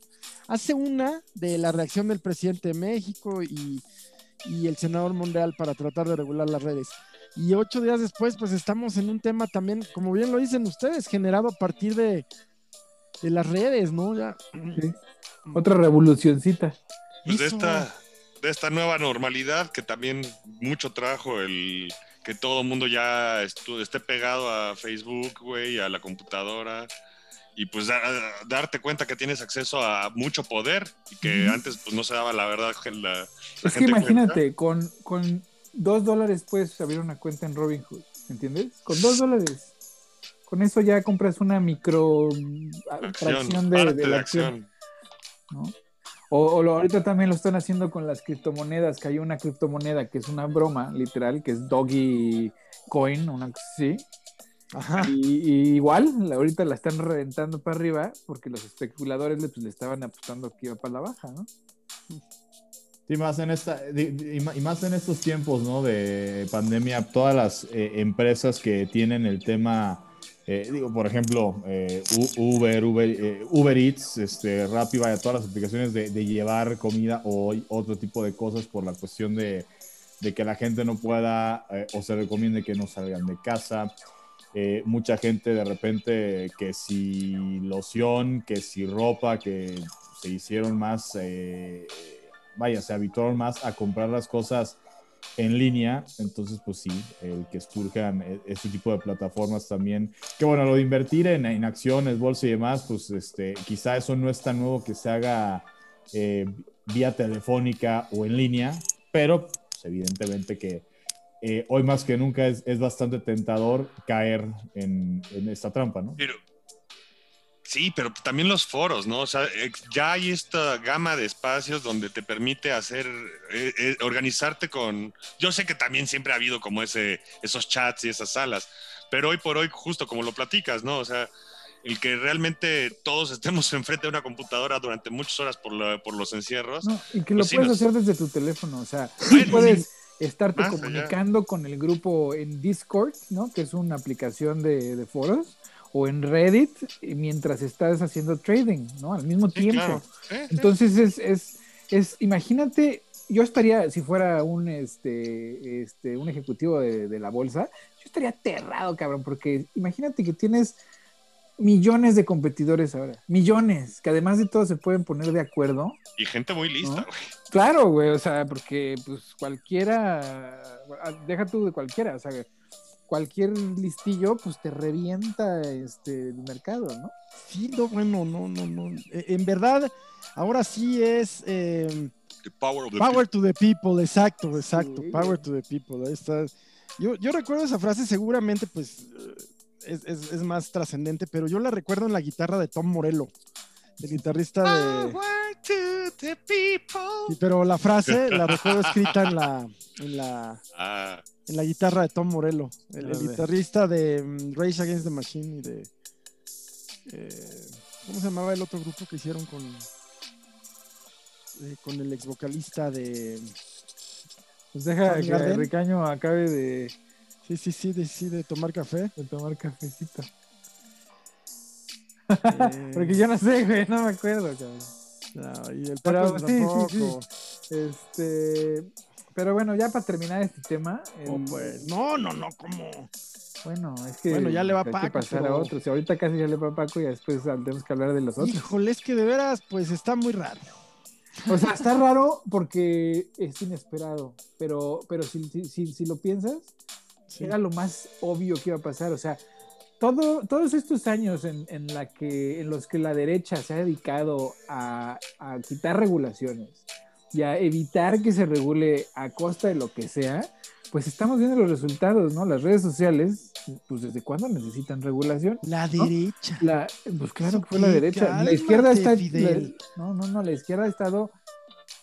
[SPEAKER 1] Hace una de la reacción del presidente de México y, y el senador Monreal para tratar de regular las redes. Y ocho días después, pues estamos en un tema también, como bien lo dicen ustedes, generado a partir de, de las redes, ¿no? Ya.
[SPEAKER 2] Sí. (clears throat) Otra revolucioncita.
[SPEAKER 3] pues de esta, de esta nueva normalidad que también mucho trajo el que todo el mundo ya esté pegado a Facebook, güey, a la computadora. Y pues da- darte cuenta que tienes acceso a mucho poder y que antes pues no se daba la verdad que la, la
[SPEAKER 2] Es que
[SPEAKER 3] gente
[SPEAKER 2] imagínate, con, con dos dólares puedes abrir una cuenta en Robinhood, ¿entiendes? Con dos dólares. Con eso ya compras una micro
[SPEAKER 3] Acción,
[SPEAKER 2] fracción de la acción.
[SPEAKER 3] acción.
[SPEAKER 2] ¿no? O, o lo- ahorita también lo están haciendo con las criptomonedas, que hay una criptomoneda que es una broma, literal, que es Doggy Coin, una cosa así.
[SPEAKER 1] Ajá.
[SPEAKER 2] Y, y igual, ahorita la están reventando para arriba porque los especuladores le, pues, le estaban apostando que iba para la baja, ¿no?
[SPEAKER 4] Sí, más en esta, y más en estos tiempos, ¿no? De pandemia, todas las eh, empresas que tienen el tema, eh, digo, por ejemplo, eh, Uber, Uber, eh, Uber Eats, este, Rappi, vaya, todas las aplicaciones de, llevar comida o otro tipo de cosas por la cuestión de, de que la gente no pueda eh, o se recomiende que no salgan de casa. Mucha gente de repente que si loción, que si ropa, que se hicieron más, vaya, se habituaron más a comprar las cosas en línea, entonces pues sí, el que surjan e- este tipo de plataformas también, que bueno, lo de invertir en, en acciones, bolsa y demás, pues este, quizá eso no es tan nuevo que se haga eh, vía telefónica o en línea, pero pues, evidentemente que eh, hoy más que nunca es, es bastante tentador caer en, en esta trampa, ¿no?
[SPEAKER 3] Sí, pero también los foros, ¿no? O sea, eh, ya hay esta gama de espacios donde te permite hacer, eh, eh, organizarte con... Yo sé que también siempre ha habido como ese, esos chats y esas salas, pero hoy por hoy, justo como lo platicas, ¿no? O sea, el que realmente todos (laughs) estemos enfrente de una computadora durante muchas horas por, la- por los encierros.
[SPEAKER 2] No, y que lo
[SPEAKER 3] Pues sí,
[SPEAKER 2] puedes
[SPEAKER 3] nos-
[SPEAKER 2] hacer desde tu teléfono, o sea, (laughs)
[SPEAKER 3] Bueno,
[SPEAKER 2] puedes estarte
[SPEAKER 3] Más allá.
[SPEAKER 2] comunicando con el grupo en Discord, ¿no? Que es una aplicación de, de foros, o en Reddit eh, mientras estás haciendo trading, ¿no? Al mismo
[SPEAKER 3] Sí,
[SPEAKER 2] tiempo.
[SPEAKER 3] claro. Sí, sí.
[SPEAKER 2] Entonces es, es, es, imagínate, yo estaría, si fuera un, este, este, un ejecutivo de, de la bolsa, yo estaría aterrado, cabrón, porque imagínate que tienes millones de competidores ahora, millones, que además de todo se pueden poner de acuerdo.
[SPEAKER 3] Y gente muy lista,
[SPEAKER 2] ¿No?
[SPEAKER 3] güey.
[SPEAKER 2] Claro, güey, o sea, porque pues cualquiera, deja tú de cualquiera, o sea, cualquier listillo pues te revienta este, el mercado, ¿no?
[SPEAKER 1] Sí, no, bueno, no, no, no. Eh, En verdad, ahora sí es eh,
[SPEAKER 3] The power of the
[SPEAKER 1] power to the people, exacto, exacto,
[SPEAKER 2] Sí.
[SPEAKER 1] power to the people. Ahí está. Yo, yo recuerdo esa frase, seguramente, pues eh, es, es- es más trascendente, pero yo la recuerdo en la guitarra de Tom Morello, el guitarrista de.
[SPEAKER 3] Power to the people.
[SPEAKER 1] Sí, pero la frase la recuerdo escrita en la, en la,
[SPEAKER 3] Ah,
[SPEAKER 1] en la guitarra de Tom Morello, el, el guitarrista de mm, Rage Against the Machine y de. eh, ¿Cómo se llamaba el otro grupo que hicieron con. eh, con el ex vocalista de.
[SPEAKER 2] Pues deja que
[SPEAKER 1] Garden.
[SPEAKER 2] Ricaño acabe de,
[SPEAKER 1] Sí, sí, sí, de, sí, de tomar café.
[SPEAKER 2] de tomar cafecito.
[SPEAKER 1] Eh, (laughs)
[SPEAKER 2] Porque yo no sé, güey, no me acuerdo, cabrón.
[SPEAKER 1] no, y el
[SPEAKER 2] Pero sí, sí,
[SPEAKER 1] tampoco.
[SPEAKER 2] Este, pero bueno, ya para terminar este tema,
[SPEAKER 1] Oh,
[SPEAKER 2] el-
[SPEAKER 1] pues, no, no, no, como.
[SPEAKER 2] bueno, es que
[SPEAKER 1] Bueno, ya le va
[SPEAKER 2] hay
[SPEAKER 1] Paco,
[SPEAKER 2] que pasar a
[SPEAKER 1] pero-
[SPEAKER 2] otros. Y ahorita casi ya le va a Paco y después tenemos que hablar de los otros.
[SPEAKER 1] Híjole, es que de veras, pues está muy raro.
[SPEAKER 2] O sea, está raro porque es inesperado, pero, pero si, si, si, si lo piensas,
[SPEAKER 1] Sí.
[SPEAKER 2] era lo más obvio que iba a pasar. O sea, todo, todos estos años en, en, la que, en los que la derecha se ha dedicado a, a quitar regulaciones y a evitar que se regule a costa de lo que sea, pues estamos viendo los resultados, ¿no? Las redes sociales, pues desde cuándo necesitan regulación.
[SPEAKER 1] La
[SPEAKER 2] ¿no?
[SPEAKER 1] derecha.
[SPEAKER 2] La, pues claro que fue la derecha. La izquierda está. La- no, no, no, la izquierda ha estado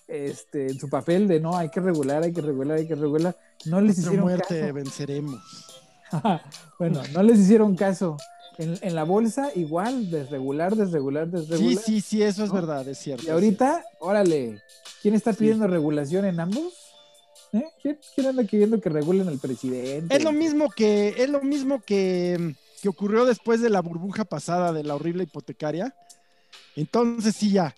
[SPEAKER 2] este, en su papel de no, hay que regular, hay que regular, hay que regular. No les
[SPEAKER 1] Contra
[SPEAKER 2] hicieron
[SPEAKER 1] muerte
[SPEAKER 2] caso.
[SPEAKER 1] venceremos. (laughs)
[SPEAKER 2] bueno, no les hicieron caso. En, en la bolsa, igual, desregular, desregular,
[SPEAKER 1] Sí,
[SPEAKER 2] desregular.
[SPEAKER 1] sí, sí, eso es verdad, es cierto.
[SPEAKER 2] Y ahorita, órale, ¿quién está pidiendo regulación en ambos? ¿Eh? ¿Quién, quién anda queriendo que regulen al presidente?
[SPEAKER 1] Es lo mismo que, es lo mismo que, que ocurrió después de la burbuja pasada de la horrible hipotecaria. Entonces sí ya.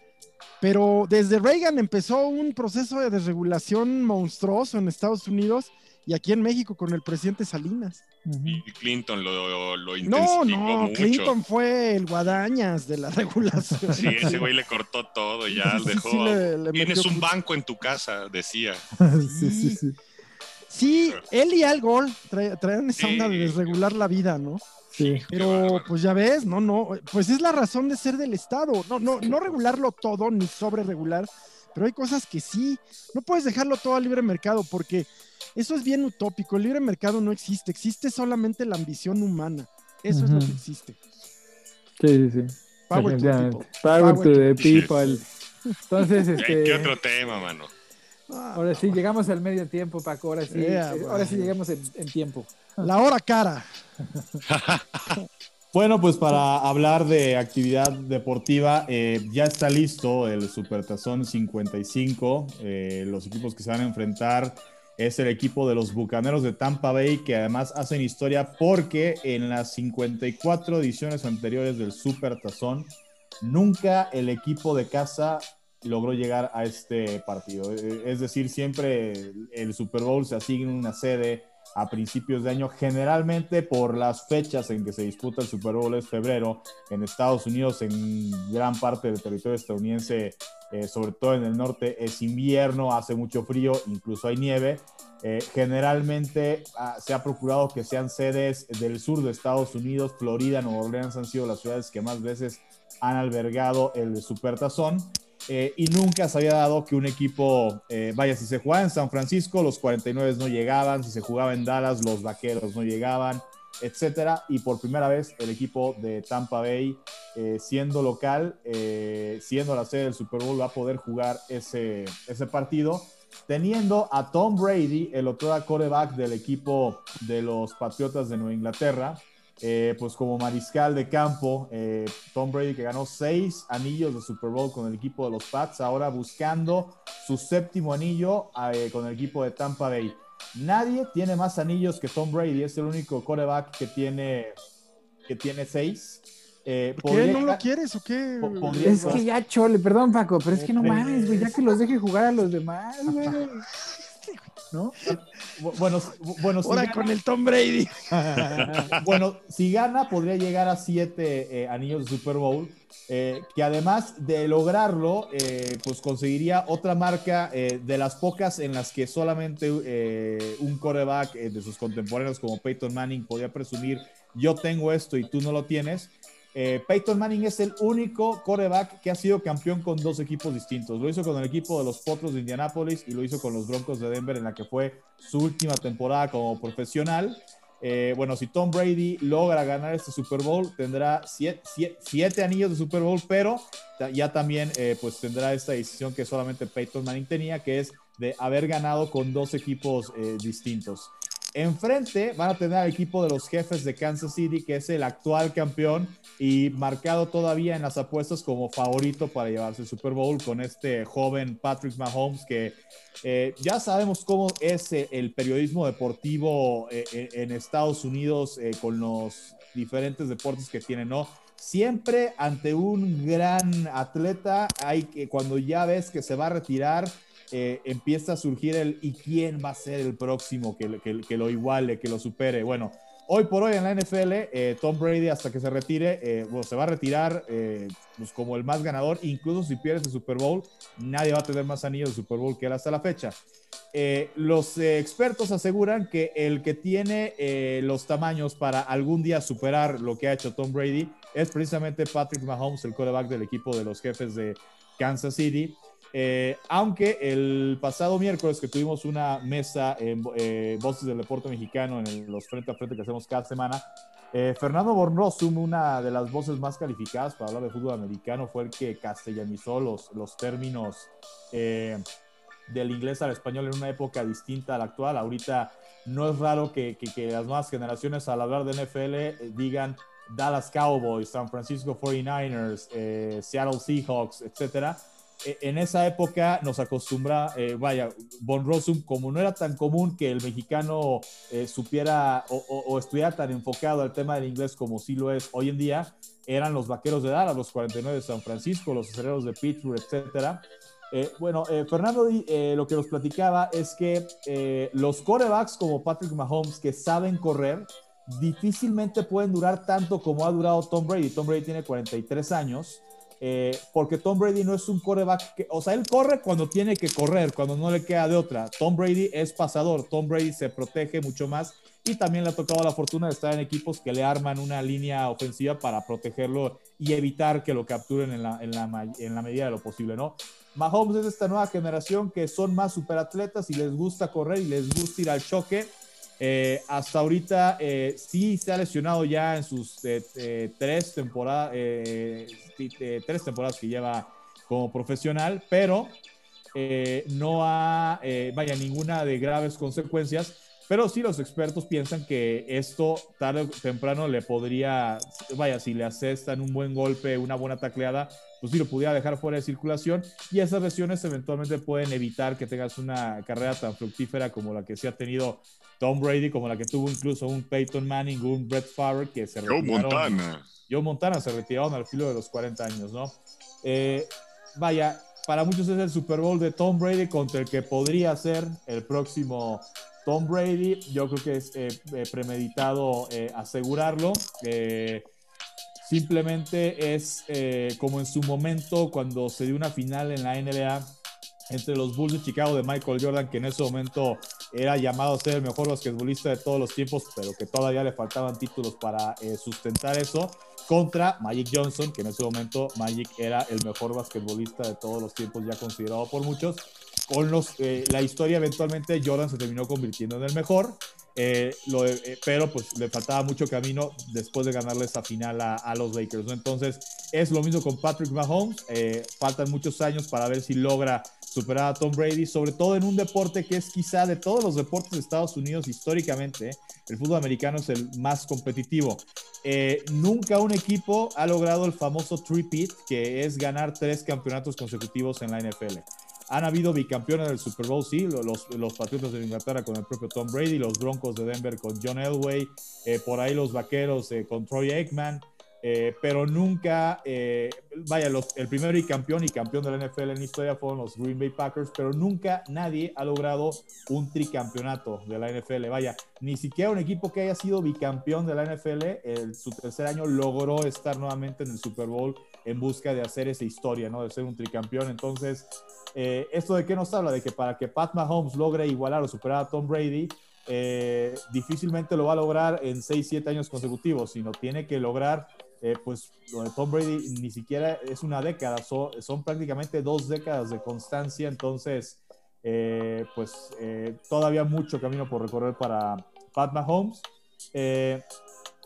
[SPEAKER 1] Pero desde Reagan empezó un proceso de desregulación monstruoso en Estados Unidos y aquí en México con el presidente Salinas.
[SPEAKER 3] Y Clinton lo, lo
[SPEAKER 1] No,
[SPEAKER 3] intensificó
[SPEAKER 1] no,
[SPEAKER 3] mucho.
[SPEAKER 1] Clinton fue el guadañas de la (laughs) regulación.
[SPEAKER 3] Sí, ese güey le cortó todo, ya
[SPEAKER 1] Sí,
[SPEAKER 3] le dejó.
[SPEAKER 1] sí, le- le
[SPEAKER 3] Tienes un banco en tu casa, decía.
[SPEAKER 2] sí, sí, sí.
[SPEAKER 1] Sí, él y Al Gore tra- traían esa onda de desregular la vida, ¿no?
[SPEAKER 2] Sí.
[SPEAKER 1] Pero pues ya ves, no, no, pues es la razón de ser del Estado. No, no, no regularlo todo ni sobre regular, pero hay cosas que sí. No puedes dejarlo todo al libre mercado porque eso es bien utópico. El libre mercado no existe, existe solamente la ambición humana. Eso es lo que existe.
[SPEAKER 2] Sí, sí, sí.
[SPEAKER 1] Power to the people.
[SPEAKER 2] Power,
[SPEAKER 1] Power
[SPEAKER 2] to the
[SPEAKER 1] the
[SPEAKER 2] people. Entonces, (laughs)
[SPEAKER 3] ¿Qué,
[SPEAKER 2] este,
[SPEAKER 3] qué otro tema, mano?
[SPEAKER 1] Ah,
[SPEAKER 2] ahora sí, llegamos al medio tiempo, Paco. Ahora sí,
[SPEAKER 1] Yeah,
[SPEAKER 2] eh,
[SPEAKER 1] bueno.
[SPEAKER 2] ahora sí llegamos en, en tiempo.
[SPEAKER 1] La hora cara. (laughs)
[SPEAKER 4] Bueno, pues para hablar de actividad deportiva, eh, ya está listo el Supertazón 55. Eh, los equipos que se van a enfrentar es el equipo de los Bucaneros de Tampa Bay, que además hacen historia porque en las 54 ediciones anteriores del Supertazón, nunca el equipo de casa logró llegar a este partido. Es decir, siempre el Super Bowl se asigna una sede a principios de año, generalmente por las fechas en que se disputa el Super Bowl es febrero, en Estados Unidos, en gran parte del territorio estadounidense, eh, sobre todo en el norte, es invierno, hace mucho frío, incluso hay nieve. Eh, generalmente ah, se ha procurado que sean sedes del sur de Estados Unidos, Florida, Nueva Orleans han sido las ciudades que más veces han albergado el Supertazón. Eh, y nunca se había dado que un equipo, eh, vaya, si se jugaba en San Francisco, los 49 no llegaban, si se jugaba en Dallas, los Vaqueros no llegaban, etcétera. Y por primera vez el equipo de Tampa Bay, eh, siendo local, siendo la sede del Super Bowl, va a poder jugar ese, ese partido, teniendo a Tom Brady, el otro coreback del equipo de los Patriotas de Nueva Inglaterra, eh, pues como mariscal de campo, eh, Tom Brady que ganó seis anillos de Super Bowl con el equipo de los Pats, ahora buscando su séptimo anillo eh, con el equipo de Tampa Bay. Nadie tiene más anillos que Tom Brady, es el único quarterback que tiene, que tiene seis.
[SPEAKER 1] ¿Qué? ¿No lo quieres o qué?
[SPEAKER 2] Es que ya chole, perdón Paco, pero es que no mames, güey, ya que los deje jugar a los demás, güey. (laughs) ¿no?
[SPEAKER 4] Bueno, bueno
[SPEAKER 1] Ahora con el Tom Brady. (laughs)
[SPEAKER 4] bueno, si gana, podría llegar a siete eh, anillos de Super Bowl. Eh, que además de lograrlo, eh, pues conseguiría otra marca de las pocas en las que solamente un coreback de sus contemporáneos como Peyton Manning podía presumir, yo tengo esto y tú no lo tienes. Eh, Peyton Manning es el único coreback que ha sido campeón con dos equipos distintos. Lo hizo con el equipo de los Potros de Indianápolis y lo hizo con los Broncos de Denver en la que fue su última temporada como profesional. Eh, bueno, si Tom Brady logra ganar este Super Bowl, tendrá siete, anillos de Super Bowl, pero ya también eh, pues tendrá esta decisión que solamente Peyton Manning tenía, que es de haber ganado con dos equipos distintos. Enfrente van a tener al equipo de los jefes de Kansas City, que es el actual campeón y marcado todavía en las apuestas como favorito para llevarse el Super Bowl con este joven Patrick Mahomes que eh, ya sabemos cómo es eh, el periodismo deportivo eh, en Estados Unidos con los diferentes deportes que tiene, ¿no? Siempre ante un gran atleta hay que cuando ya ves que se va a retirar empieza a surgir el ¿y quién va a ser el próximo que lo iguale, que lo supere? Bueno, Hoy por hoy en la NFL, eh, Tom Brady hasta que se retire, eh, se va a retirar eh, pues como el más ganador. Incluso si pierdes el Super Bowl, nadie va a tener más anillos de Super Bowl que él hasta la fecha. los expertos aseguran que el que tiene los tamaños para algún día superar lo que ha hecho Tom Brady es precisamente Patrick Mahomes, el quarterback del equipo de los jefes de Kansas City. Eh, aunque el pasado miércoles que tuvimos una mesa en eh, Voces del Deporte Mexicano en los frente a frente que hacemos cada semana, eh, Fernando Bornosum, una de las voces más calificadas para hablar de fútbol americano, fue el que castellanizó los, los términos del inglés al español en una época distinta a la actual. Ahorita no es raro que, que, que las nuevas generaciones al hablar de NFL digan Dallas Cowboys, San Francisco 49ers, Seattle Seahawks, etcétera en esa época nos acostumbra, eh, vaya, Von Rossum, como no era tan común que el mexicano eh, supiera o, estuviera tan enfocado al tema del inglés como sí lo es hoy en día, eran los vaqueros de Dallas, los 49 de San Francisco, los aceleros de Pittsburgh, etcétera. Eh, bueno, Fernando lo que nos platicaba es que los corebacks como Patrick Mahomes que saben correr, difícilmente pueden durar tanto como ha durado Tom Brady. Tom Brady tiene 43 años eh, porque Tom Brady no es un coreback, que, o sea, él corre cuando tiene que correr, cuando no le queda de otra. Tom Brady es pasador, Tom Brady se protege mucho más y también le ha tocado la fortuna de estar en equipos que le arman una línea ofensiva para protegerlo y evitar que lo capturen en la, en la, en la medida de lo posible, ¿no? Mahomes es esta nueva generación que son más superatletas y les gusta correr y les gusta ir al choque eh, hasta ahorita eh, sí se ha lesionado ya en sus eh, tres, temporadas, tres temporadas que lleva como profesional, pero no ha, vaya, ninguna de graves consecuencias. Pero sí los expertos piensan que esto tarde o temprano le podría, vaya, si le asestan un buen golpe, una buena tacleada, pues sí lo pudiera dejar fuera de circulación y esas lesiones eventualmente pueden evitar que tengas una carrera tan fructífera como la que se ha tenido Tom Brady, como la que tuvo incluso un Peyton Manning, un Brett Favre que se
[SPEAKER 3] retiraron. Joe Montana.
[SPEAKER 4] Joe Montana se retiraron al filo de los 40 años, ¿no? Eh, vaya, para muchos es el Super Bowl de Tom Brady contra el que podría ser el próximo Tom Brady. Yo creo que es eh, eh, premeditado eh, asegurarlo. simplemente es como en su momento cuando se dio una final en la NBA entre los Bulls de Chicago de Michael Jordan, que en ese momento era llamado a ser el mejor basquetbolista de todos los tiempos, pero que todavía le faltaban títulos para sustentar eso contra Magic Johnson, que en ese momento Magic era el mejor basquetbolista de todos los tiempos, ya considerado por muchos. Con los, eh, la historia eventualmente Jordan se terminó convirtiendo en el mejor, eh, lo, eh, pero pues le faltaba mucho camino después de ganarle esa final a, los Lakers. Entonces es lo mismo con Patrick Mahomes, faltan muchos años para ver si logra superar a Tom Brady, sobre todo en un deporte que es quizá de todos los deportes de Estados Unidos históricamente, el fútbol americano es el más competitivo. Eh, nunca un equipo ha logrado el famoso three-peat, que es ganar tres campeonatos consecutivos en la NFL. Han habido bicampeones del Super Bowl, sí, los, los Patriotas de Inglaterra con el propio Tom Brady, los Broncos de Denver con John Elway, eh, por ahí los Vaqueros eh, con Troy Aikman. Eh, pero nunca, eh, vaya, el primer y campeón y campeón de la NFL en historia fueron los Green Bay Packers, pero nunca nadie ha logrado un tricampeonato de la NFL. Vaya, ni siquiera un equipo que haya sido bicampeón de la NFL, su tercer año logró estar nuevamente en el Super Bowl en busca de hacer esa historia, ¿no? De ser un tricampeón. Entonces, eh, ¿esto de qué nos habla? De que para que Pat Mahomes logre igualar o superar a Tom Brady, difícilmente lo va a lograr en 6, 7 años consecutivos, sino tiene que lograr eh, pues lo de Tom Brady ni siquiera es una década, son prácticamente dos décadas de constancia, entonces eh, pues eh, todavía mucho camino por recorrer para Pat Mahomes.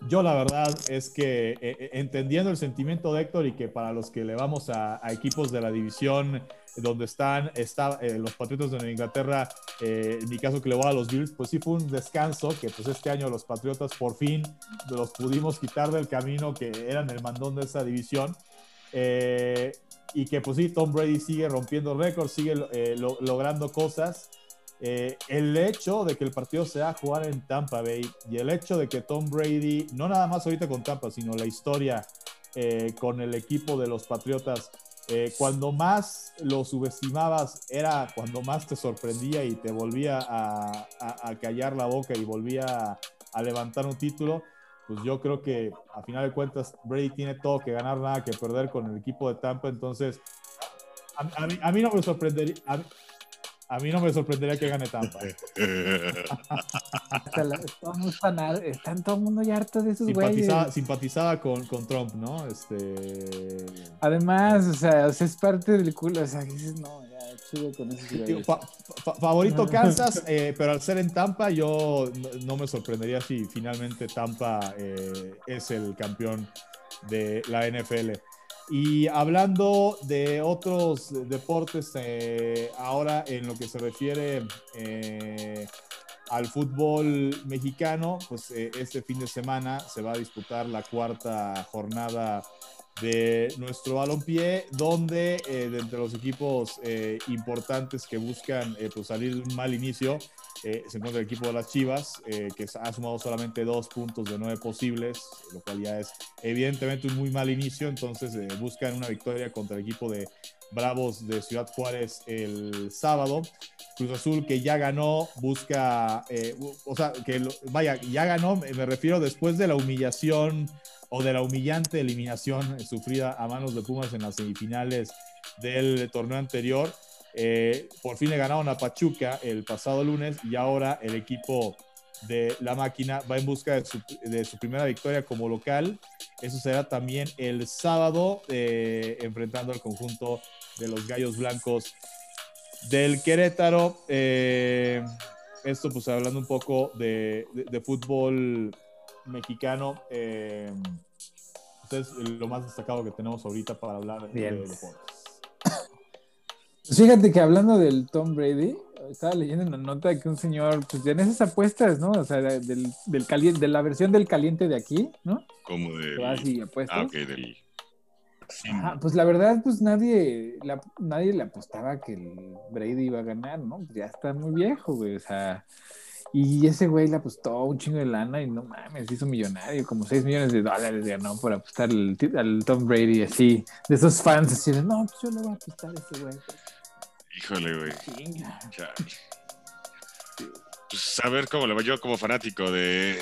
[SPEAKER 4] yo la verdad es que entendiendo el sentimiento de Héctor y que para los que le vamos a equipos de la división donde están está, eh, los Patriotas de Inglaterra, eh, en mi caso que le voy a los Bills, pues sí fue un descanso, que pues este año los Patriotas por fin los pudimos quitar del camino que eran el mandón de esa división. Eh, y que pues sí, Tom Brady sigue rompiendo récords, sigue logrando cosas. el hecho de que el partido se va a jugar en Tampa Bay y el hecho de que Tom Brady, no nada más ahorita con Tampa, sino la historia con el equipo de los Patriotas, eh, cuando más lo subestimabas era cuando más te sorprendía y te volvía a, callar la boca y volvía a, levantar un título, pues yo creo que a final de cuentas Brady tiene todo que ganar, nada que perder con el equipo de Tampa, entonces a, mí, no me sorprendería, a mí no me sorprendería que gane Tampa. (laughs)
[SPEAKER 2] están todo el mundo ya harto de esos
[SPEAKER 4] simpatizaba, güeyes. Simpatizaba con, con, Trump, ¿no? Este...
[SPEAKER 2] Además, o sea, es parte del culo. O sea, dices, no, ya, chido con esos
[SPEAKER 4] favorito (laughs) Kansas, eh, pero al ser en Tampa, yo no, me sorprendería si finalmente Tampa eh, es el campeón de la NFL. Y hablando de otros deportes, eh, ahora en lo que se refiere eh, al fútbol mexicano, pues eh, este fin de semana se va a disputar la cuarta jornada de nuestro balompié, donde de entre los equipos importantes que buscan pues, salir de un mal inicio, eh, se encuentra el equipo de las Chivas, eh, que ha sumado solamente dos puntos de nueve posibles, lo cual ya es evidentemente un muy mal inicio. Entonces eh, buscan una victoria contra el equipo de Bravos de Ciudad Juárez el sábado. Cruz Azul, que ya ganó, busca, o sea, que vaya, ya ganó, me refiero después de la humillación o de la humillante eliminación sufrida a manos de Pumas en las semifinales del torneo anterior eh, por fin le ganaron a Pachuca el pasado lunes y ahora el equipo de la máquina va en busca de su, primera victoria como local. Eso será también el sábado, eh, enfrentando al conjunto de los Gallos Blancos del Querétaro. Eh, esto pues hablando un poco de, fútbol mexicano. es lo más destacado que tenemos ahorita para hablar de deportes.
[SPEAKER 2] Fíjate que hablando del Tom Brady, estaba leyendo una nota de que un señor, pues en esas apuestas, ¿no? O sea, del, del caliente, de la versión del caliente de aquí, ¿no?
[SPEAKER 3] Como de.
[SPEAKER 2] Ah, ok, del. pues la verdad, pues nadie, nadie le apostaba que el Brady iba a ganar, ¿no? Ya está muy viejo, güey. O sea, Y ese güey le apostó un chingo de lana y no mames, se hizo millonario, como 6 millones de dólares ganó por apostar al, al Tom Brady así. De esos fans así de, no, pues yo le voy a apostar a ese güey.
[SPEAKER 3] Híjole, güey. Pues a ver cómo le va yo como fanático de,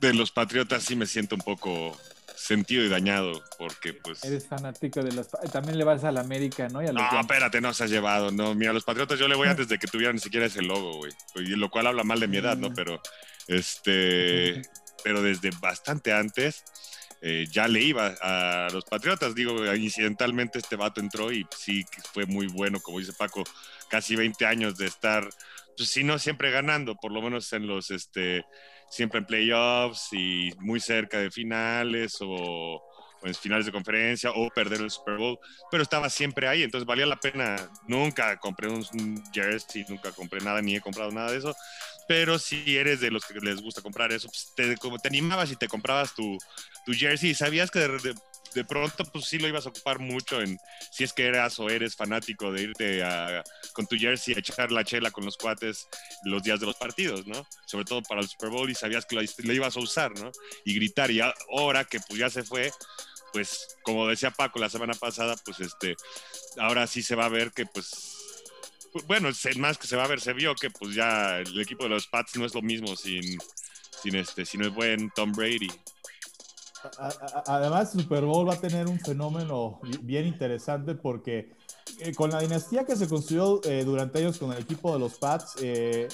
[SPEAKER 3] de los Patriotas, sí me siento un poco sentido y dañado, porque pues...
[SPEAKER 2] Eres fanático de los... También le vas a la América, ¿no? Y a los
[SPEAKER 3] No,
[SPEAKER 2] Yankees.
[SPEAKER 3] espérate, no se has llevado. No, mira, a los Patriotas yo le voy antes de que tuvieran ni siquiera ese logo, güey. Lo cual habla mal de mi edad, ¿no? Pero, este, (laughs) pero desde bastante antes eh, ya le iba a los Patriotas. Digo, incidentalmente este vato entró y sí fue muy bueno, como dice Paco, casi 20 años de estar, pues si no siempre ganando, por lo menos en los, este, siempre en playoffs y muy cerca de finales o, o en finales de conferencia o perder el Super Bowl, pero estaba siempre ahí, entonces valía la pena. Nunca compré un jersey, nunca compré nada, ni he comprado nada de eso, pero si eres de los que les gusta comprar eso, pues te, como te animabas y te comprabas tu, jersey y sabías que de, de- de pronto pues sí lo ibas a ocupar mucho en si es que eras o eres fanático de irte a, con tu jersey a echar la chela con los cuates los días de los partidos, ¿no? Sobre todo para el Super Bowl y sabías que lo, ibas a usar, ¿no? Y gritar y ahora que pues ya se fue, pues como decía Paco la semana pasada, pues este, ahora sí se va a ver que pues, bueno, más que se va a ver, se vio que pues ya el equipo de los Pats no es lo mismo sin, sin este, sin el buen Tom Brady.
[SPEAKER 4] Además, Super Bowl va a tener un fenómeno bien interesante porque eh, con la dinastía que se construyó eh, durante años con el equipo de los Pats, eh,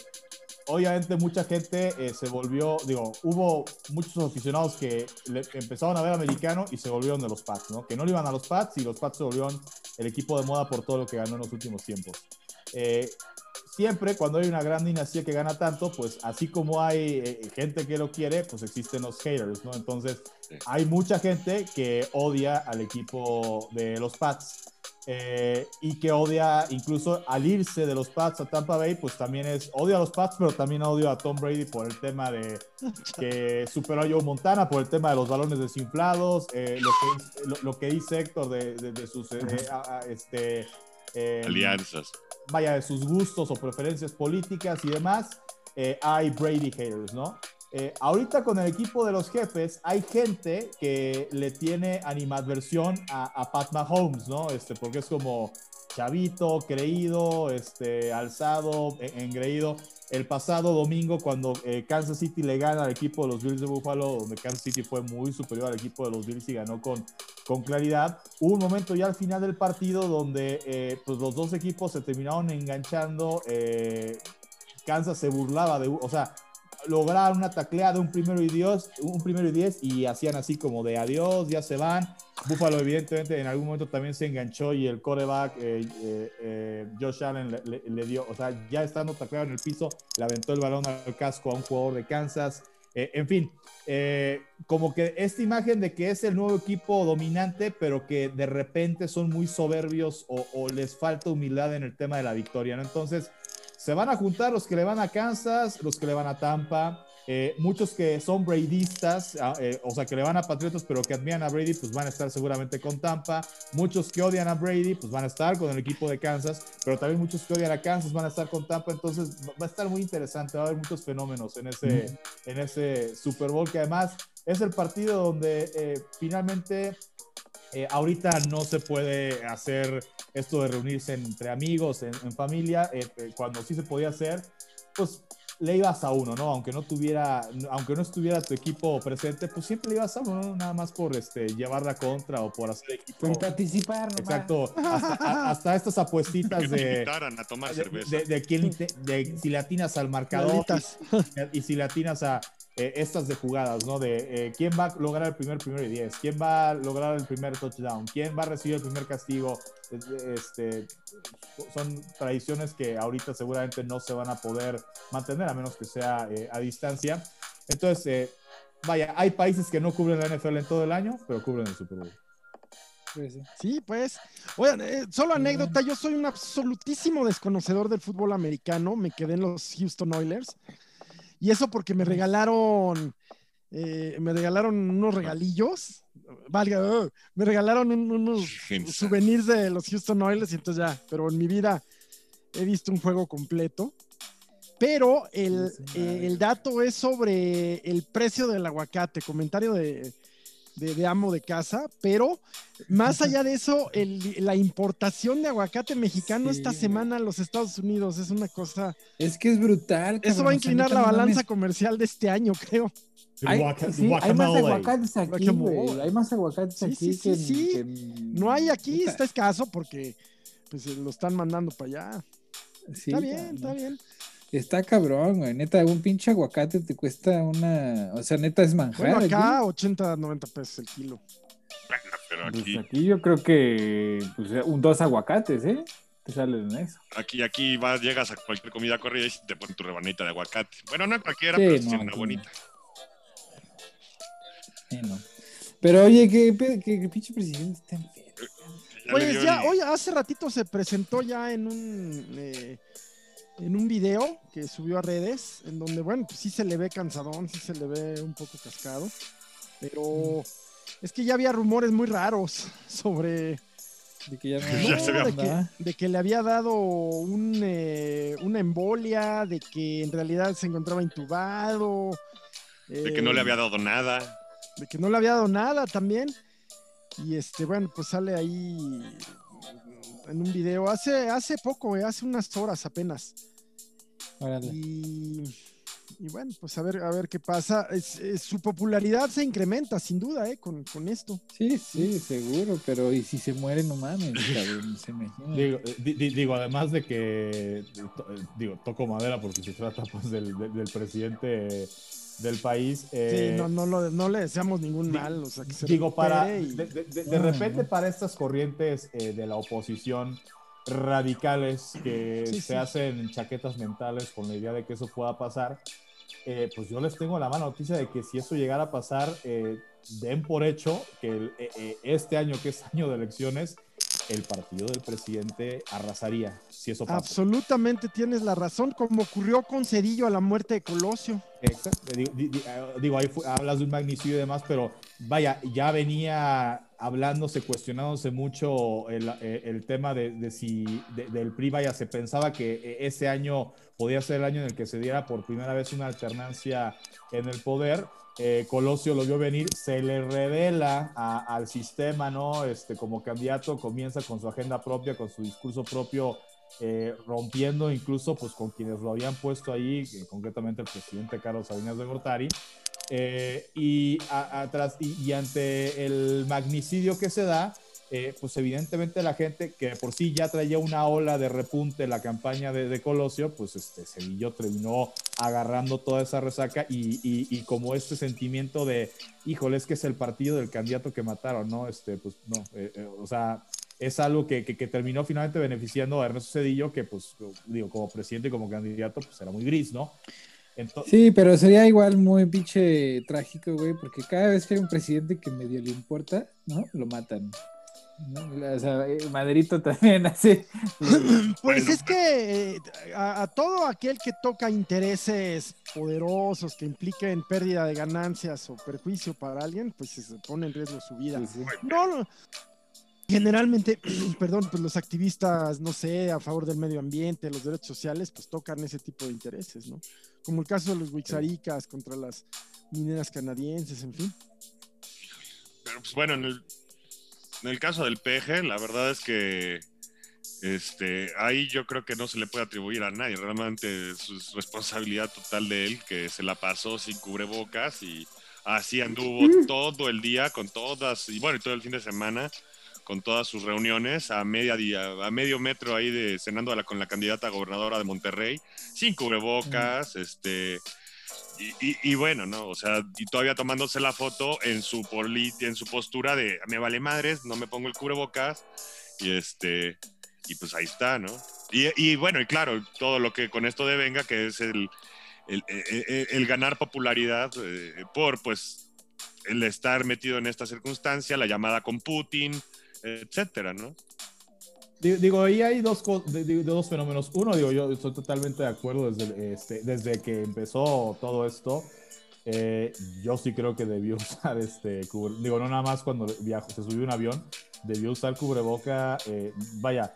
[SPEAKER 4] obviamente mucha gente se volvió, digo, hubo muchos aficionados que le- empezaron a ver americano y se volvieron de los Pats, ¿no? Que no le iban a los Pats y los Pats se volvieron el equipo de moda por todo lo que ganó en los últimos tiempos. Eh, siempre cuando hay una gran dinastía que gana tanto, pues así como hay eh, gente que lo quiere, pues existen los haters, ¿no? Entonces,
[SPEAKER 3] Sí.
[SPEAKER 4] hay mucha gente que odia al equipo de los Pats. eh, y que odia incluso al irse de los Pats a Tampa Bay, pues también es odio a los Pats, pero también odio a Tom Brady por el tema de (laughs) que superó a Joe Montana, por el tema de los balones desinflados, eh, lo, que, lo, lo que dice Héctor de, de- de sus eh, a- a- este, eh,
[SPEAKER 3] Alianzas.
[SPEAKER 4] vaya, de sus gustos o preferencias políticas y demás, eh, hay Brady haters, ¿no? Eh, ahorita con el equipo de los jefes hay gente que le tiene animadversión a, a Pat Mahomes, ¿no? Este, porque es como chavito, creído, este, alzado, e- engreído. El pasado domingo cuando eh, Kansas City le gana al equipo de los Bills de Buffalo, donde Kansas City fue muy superior al equipo de los Bills y ganó con, con claridad. Hubo un momento ya al final del partido donde eh, pues los dos equipos se terminaron enganchando. eh, Kansas se burlaba de, o sea, lograron una tacleada, un primero y diez, un primero y diez y hacían así como de adiós, ya se van. Buffalo evidentemente en algún momento también se enganchó y el coreback eh, eh, eh, Josh Allen le, dio, o sea, ya estando tacleado en el piso, le aventó el balón al casco a un jugador de Kansas. En fin, como que esta imagen de que es el nuevo equipo dominante, pero que de repente son muy soberbios o, o les falta humildad en el tema de la victoria, ¿no? Entonces, se van a juntar los que le van a Kansas, los que le van a Tampa, eh, muchos que son Bradistas, ah, eh, o sea, que le van a Patriotas, pero que admiran a Brady, pues van a estar seguramente con Tampa. Muchos que odian a Brady, pues van a estar con el equipo de Kansas, pero también muchos que odian a Kansas van a estar con Tampa. Entonces va a estar muy interesante, va a haber muchos fenómenos en ese, en ese Super Bowl, que además es el partido donde eh, finalmente eh, ahorita no se puede hacer esto de reunirse entre amigos, en, en familia, eh, eh, cuando sí se podía hacer, pues le ibas a uno, ¿no? Aunque no tuviera, aunque no estuviera tu equipo presente, pues siempre le ibas a uno, ¿no? Nada más por este, llevar la contra o por hacer equipo.
[SPEAKER 2] Por participar, nomás.
[SPEAKER 4] Exacto, hasta, a- hasta estas apuestitas (laughs) de,
[SPEAKER 3] invitaran a tomar
[SPEAKER 4] de,
[SPEAKER 3] cerveza.
[SPEAKER 4] de- de quién de si le atinas al marcador y, y si le atinas a eh, estas de jugadas, ¿no? De eh, quién va a lograr el primer primero y diez, quién va a lograr el primer touchdown, quién va a recibir el primer castigo. Es- Este, son tradiciones que ahorita seguramente no se van a poder mantener a menos que sea eh, a distancia. Entonces, eh, vaya, hay países que no cubren la NFL en todo el año, pero cubren el Super Bowl.
[SPEAKER 2] Sí.
[SPEAKER 1] Sí, pues. Oigan, eh, solo anécdota, yo soy un absolutísimo desconocedor del fútbol americano, me quedé en los Houston Oilers. Y eso porque me regalaron, eh, me regalaron unos regalillos, valga, uh, me regalaron un- unos
[SPEAKER 3] Gente.
[SPEAKER 1] souvenirs de los Houston Oilers y entonces ya, pero en mi vida he visto un juego completo. Pero el, eh, el dato es sobre el precio del aguacate, comentario de, de, de amo de casa, pero más allá de eso, el- la importación de aguacate mexicano
[SPEAKER 2] Sí,
[SPEAKER 1] esta semana a los Estados Unidos es una cosa...
[SPEAKER 2] Es que es brutal.
[SPEAKER 1] Eso va a inclinar la balanza
[SPEAKER 2] mames.
[SPEAKER 1] comercial de este año, creo.
[SPEAKER 2] Hay,
[SPEAKER 4] Guaca-
[SPEAKER 2] sí, hay más aguacates aquí, güey. Hay más aguacates
[SPEAKER 1] Sí,
[SPEAKER 2] aquí
[SPEAKER 1] sí, sí,
[SPEAKER 2] que,
[SPEAKER 1] No hay aquí, está escaso porque pues lo están mandando para allá.
[SPEAKER 2] Sí,
[SPEAKER 1] está bien, está bien.
[SPEAKER 2] Está cabrón, güey. Neta, un pinche aguacate te cuesta una. O sea, neta es manjar.
[SPEAKER 1] Bueno,
[SPEAKER 2] aquí.
[SPEAKER 1] acá 80, 90 pesos el kilo.
[SPEAKER 3] Bueno, pero
[SPEAKER 2] Pues
[SPEAKER 3] aquí,
[SPEAKER 2] aquí yo creo que pues, un dos aguacates, ¿eh? Te salen en eso.
[SPEAKER 3] aquí, aquí vas, llegas a cualquier comida corrida y te ponen tu rebanita de aguacate. Bueno, no cualquiera,
[SPEAKER 2] Sí,
[SPEAKER 3] pero
[SPEAKER 2] no,
[SPEAKER 3] sí una bonita.
[SPEAKER 2] Sí, no. Pero oye, ¿qué, qué, qué pinche presidente está enfermo?
[SPEAKER 3] Ya le
[SPEAKER 1] Pues ya, hoy hace ratito se presentó ya en un eh, en un video que subió a redes, en donde, bueno, pues sí se le ve cansadón, sí se le ve un poco cascado, pero es que ya había rumores muy raros sobre
[SPEAKER 2] De que ya no,
[SPEAKER 3] Ya se ve
[SPEAKER 1] de, que, de que le había dado un, eh, una embolia, de que en realidad se encontraba intubado.
[SPEAKER 3] de que no le
[SPEAKER 1] eh,
[SPEAKER 3] había dado nada.
[SPEAKER 1] de que no le había dado nada también. Y este, bueno, pues sale ahí en un video hace, hace poco, eh, hace unas horas apenas.
[SPEAKER 2] Órale.
[SPEAKER 1] Y, y bueno, pues a ver, a ver qué pasa. Es- es- su popularidad se incrementa, sin duda, eh, con, con esto.
[SPEAKER 2] Sí, sí, seguro, pero y si se muere, no mames, cabrón, se imagina.
[SPEAKER 4] Digo, eh, di- di- digo, además de que, eh, to- eh, digo, toco madera porque se trata pues del, del- del presidente del país. eh,
[SPEAKER 1] sí, no, no, lo- no le deseamos ningún mal. O sea, que se
[SPEAKER 4] digo, para,
[SPEAKER 1] y-
[SPEAKER 4] de, de- de- de
[SPEAKER 2] No,
[SPEAKER 4] repente para estas corrientes eh, de la oposición radicales que
[SPEAKER 1] Sí,
[SPEAKER 4] se
[SPEAKER 1] sí.
[SPEAKER 4] hacen chaquetas mentales con la idea de que eso pueda pasar, eh, pues yo les tengo la mala noticia de que si eso llegara a pasar, eh, den por hecho que el- eh, eh, este año, que es año de elecciones, el partido del presidente arrasaría, si eso pasa.
[SPEAKER 1] Absolutamente tienes la razón, como ocurrió con Cedillo a la muerte de Colosio.
[SPEAKER 4] Exacto. Digo, eh, digo, ahí hablas de un magnicidio y demás, pero vaya, ya venía hablándose, cuestionándose mucho el, eh, tema de, si de- del PRI, vaya, se pensaba que eh, ese año podía ser el año en el que se diera por primera vez una alternancia en el poder. Eh, Colosio lo vio venir, se le revela al sistema, ¿no? Este, como candidato, comienza con su agenda propia, con su discurso propio, rompiendo incluso pues con quienes lo habían puesto ahí, concretamente el presidente Carlos Salinas de Gortari, eh, y, a- atrás, y, y ante el magnicidio que se da, eh, pues evidentemente la gente que por sí ya traía una ola de repunte la campaña de, de Colosio, pues este Cedillo terminó agarrando toda esa resaca y, y- y como este sentimiento de, híjole, es que es el partido del candidato que mataron, ¿no? Este, pues no, eh, eh, o sea, es algo que, que- que terminó finalmente beneficiando a Ernesto Cedillo, que pues, digo, como presidente y como candidato, pues era muy gris, ¿no? Entonces,
[SPEAKER 2] Sí, pero sería igual muy pinche trágico, güey, porque cada vez que hay un presidente que medio le importa, ¿no? Lo matan. ¿no? O sea, eh, Maderito también (laughs) hace. (clears throat)
[SPEAKER 1] Pues
[SPEAKER 3] Bueno,
[SPEAKER 1] es que eh, a, a todo aquel que toca intereses poderosos que impliquen pérdida de ganancias o perjuicio para alguien, pues se pone en riesgo su vida.
[SPEAKER 2] Sí.
[SPEAKER 1] No, no. Generalmente, (clears throat) perdón, pues los activistas, no sé, a favor del medio ambiente, los derechos sociales, pues tocan ese tipo de intereses, ¿no? Como el caso de los Wixaricas contra las mineras canadienses, en fin.
[SPEAKER 3] Pero pues bueno, en el, en el caso del PG, la verdad es que este, ahí yo creo que no se le puede atribuir a nadie. Realmente es es responsabilidad total de él, que se la pasó sin cubrebocas y así anduvo todo el día con todas, y bueno, y todo el fin de semana con todas sus reuniones a media día, a medio metro ahí de cenando a la- con la candidata gobernadora de Monterrey, sin cubrebocas, este, y, y- y bueno, ¿no? O sea, y todavía tomándose la foto en su poli- en su postura de me vale madres, no me pongo el cubrebocas, y este, y pues ahí está, ¿no? Y, y bueno, y claro, todo lo que con esto devenga, que es el, el, el- el- el ganar popularidad eh, por, pues, el estar metido en esta circunstancia, la llamada con Putin, etcétera, ¿no?
[SPEAKER 4] Di- Digo, ahí hay dos, dos fenómenos. Uno, digo, yo estoy totalmente de acuerdo desde, este, desde que empezó todo esto. eh, yo sí creo que debió (laughs) usar este Digo, no nada más cuando viajó, se subió un avión, debió usar cubreboca. eh, vaya,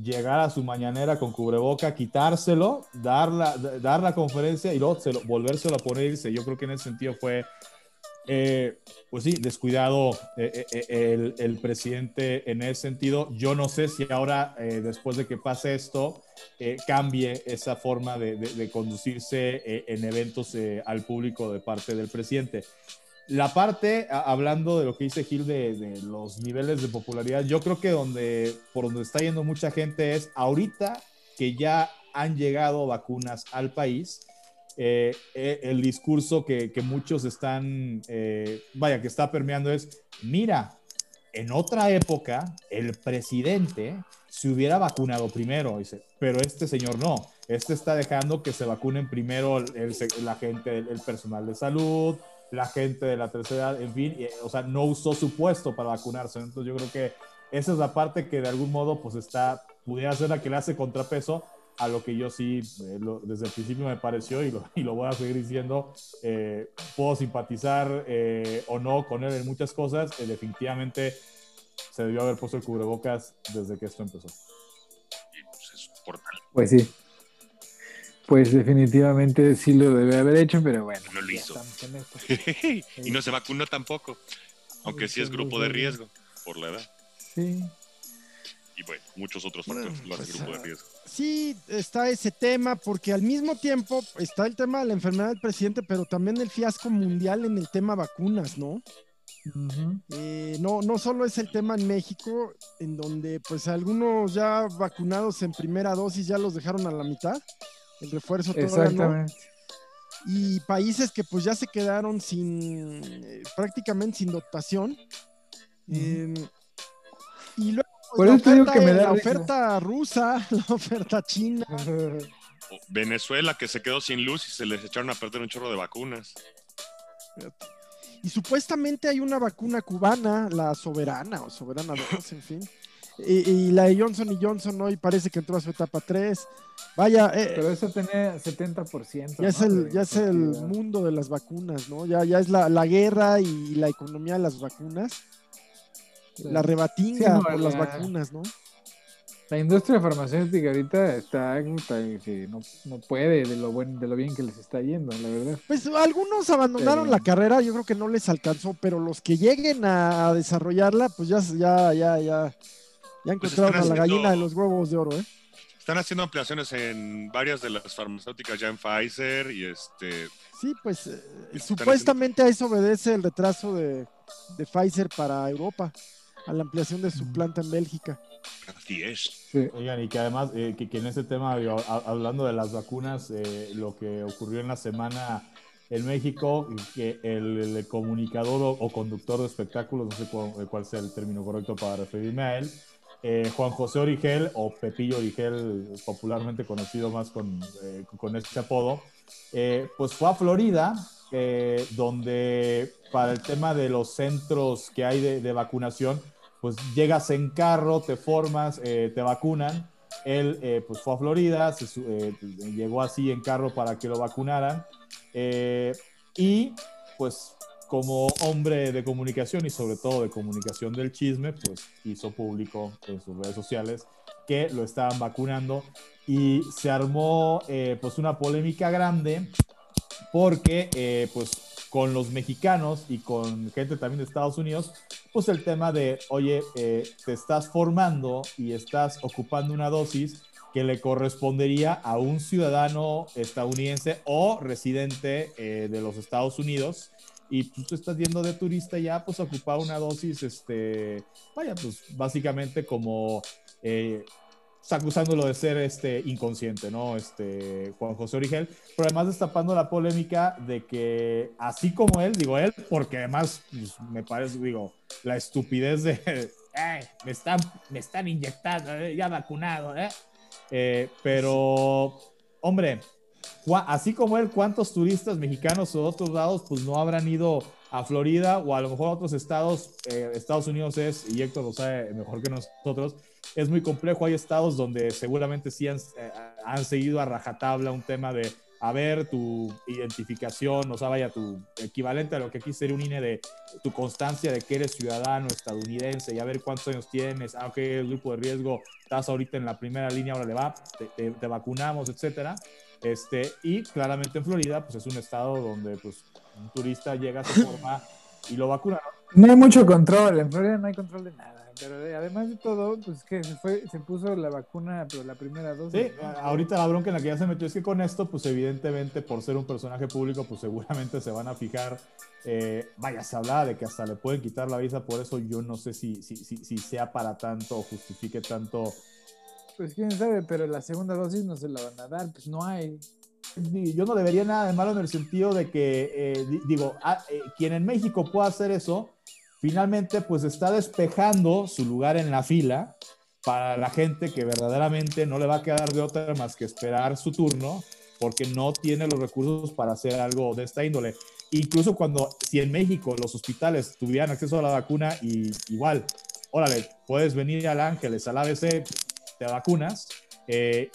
[SPEAKER 4] llegar a su mañanera con cubreboca, quitárselo, dar la, dar la conferencia y luego se lo, volvérselo a poner irse. Yo creo que en ese sentido fue, eh, pues sí, descuidado eh, eh, el, el, presidente en ese sentido. Yo no sé si ahora, después de que pase esto, cambie esa forma de, de, de conducirse en eventos al público de parte del presidente. La parte, hablando de lo que dice Gil de, los niveles de popularidad, yo creo que donde, por donde está yendo mucha gente es ahorita que ya han llegado vacunas al país, eh, eh, el discurso que, muchos están, eh, vaya, que está permeando es, mira, en otra época el presidente se hubiera vacunado primero, dice, pero este señor no, este está dejando que se vacunen primero la gente, el personal de salud, la gente de la tercera edad, en fin, o sea, no usó su puesto para vacunarse. Entonces yo creo que esa es la parte que de algún modo pues está, pudiera ser la que le hace contrapeso a lo que yo sí eh, desde el principio me pareció y lo, y lo voy a seguir diciendo, eh, puedo simpatizar eh, o no con él en muchas cosas, definitivamente se debió haber puesto el cubrebocas desde que esto empezó.
[SPEAKER 2] Pues, pues sí. Pues definitivamente sí lo debe haber hecho, pero bueno.
[SPEAKER 3] No lo hizo. (laughs) y no se vacunó tampoco, aunque sí es grupo de riesgo por la edad.
[SPEAKER 2] Sí.
[SPEAKER 3] Y bueno, muchos otros factores lo hacen grupo de riesgo.
[SPEAKER 1] Sí, está ese tema, porque al mismo tiempo está el tema de la enfermedad del presidente, pero también el fiasco mundial en el tema vacunas, ¿no? Eh, no, no solo es el tema en México, en donde pues algunos ya vacunados en primera dosis ya los dejaron a la mitad el refuerzo Exactamente. Y países que pues ya se quedaron sin, eh, prácticamente sin dotación. Y
[SPEAKER 2] la, oferta, que
[SPEAKER 1] la oferta rusa, (laughs) la oferta china. (laughs)
[SPEAKER 3] Venezuela que se quedó sin luz y se les echaron a perder un chorro de vacunas.
[SPEAKER 1] Y supuestamente hay una vacuna cubana, la Soberana o Soberana 2, en fin. Y, la de Johnson y Johnson hoy parece que entró a su etapa 3. Vaya.
[SPEAKER 2] Eh, Pero eso tenía 70%.
[SPEAKER 1] Ya es el, ya es el mundo de las vacunas, ¿no? Ya, ya es la, la guerra y la economía de las vacunas. La rebatinga por las vacunas, ¿no?
[SPEAKER 2] La industria farmacéutica ahorita está, no, no, puede de lo buen, de lo bien que les está yendo, la verdad.
[SPEAKER 1] Pues algunos abandonaron la carrera, yo creo que no les alcanzó, pero los que lleguen a desarrollarla, pues ya, ya, ya, ya, ya pues encontraron a la gallina de los huevos de oro, ¿eh?
[SPEAKER 3] Están haciendo ampliaciones en varias de las farmacéuticas ya en Pfizer y este.
[SPEAKER 1] Sí, pues eh, supuestamente a eso obedece el retraso de, de, Pfizer para Europa, a la ampliación de su planta en Bélgica.
[SPEAKER 3] Así es.
[SPEAKER 4] Oigan, y que además, eh, que, en ese tema, hablando de las vacunas, eh, lo que ocurrió en la semana en México, que el, comunicador o, conductor de espectáculos, no sé cuál, cuál sea el término correcto para referirme a él, eh, Juan José Origel, o Pepillo Origel, popularmente conocido más con, eh, con este apodo, eh, pues fue a Florida, donde para el tema de los centros que hay de, vacunación, pues llegas en carro, te formas, te vacunan. Él pues fue a Florida, llegó así en carro para que lo vacunaran. y pues como hombre de comunicación y sobre todo de comunicación del chisme, pues hizo público en sus redes sociales que lo estaban vacunando y se armó eh, pues una polémica grande porque eh, pues con los mexicanos y con gente también de Estados Unidos, pues el tema de, oye, eh, te estás formando y estás ocupando una dosis que le correspondería a un ciudadano estadounidense o residente de los Estados Unidos y tú estás yendo de turista ya, pues ocupar una dosis, este, vaya, pues básicamente como eh, acusándolo de ser este, inconsciente, ¿no? Este, Juan José Origel, pero además destapando la polémica de que, así como él, digo él, porque además pues, me parece, digo, la estupidez de, (laughs) eh, me, están, me están inyectando, eh, ya vacunado, ¿eh? ¿eh? Pero, hombre, así como él, ¿cuántos turistas mexicanos o de otros lados pues no habrán ido a Florida o a lo mejor a otros estados? Eh, Estados Unidos es, y Héctor lo sabe mejor que nosotros, es muy complejo. Hay estados donde seguramente sí han, eh, han seguido a rajatabla un tema de a ver tu identificación, o sea, vaya, tu equivalente a lo que aquí sería un INE de tu constancia de que eres ciudadano estadounidense y a ver cuántos años tienes, aunque ah, el grupo de riesgo, estás ahorita en la primera línea, ahora le va, te, vacunamos, etcétera. Este, y claramente en Florida, pues es un estado donde pues un turista llega, se forma y lo vacuna.
[SPEAKER 2] No hay mucho control, en Florida no hay control de nada. Pero además de todo, pues que se, fue, se puso la vacuna, pero la primera dosis.
[SPEAKER 4] Sí, ahorita la bronca en la que ya se metió es que con esto, pues evidentemente por ser un personaje público, pues seguramente se van a fijar. Eh, vaya, se habla de que hasta le pueden quitar la visa, por eso yo no sé si, si, si, si sea para tanto o justifique tanto.
[SPEAKER 2] Pues quién sabe, pero la segunda dosis no se la van a dar, pues no hay
[SPEAKER 4] yo no debería nada de malo en el sentido de que, eh, digo, ah, eh, quien en México pueda hacer eso, finalmente pues está despejando su lugar en la fila para la gente que verdaderamente no le va a quedar de otra más que esperar su turno porque no tiene los recursos para hacer algo de esta índole. Incluso cuando, si en México los hospitales tuvieran acceso a la vacuna y igual, órale, puedes venir al Ángeles, al ABC, te vacunas, eh,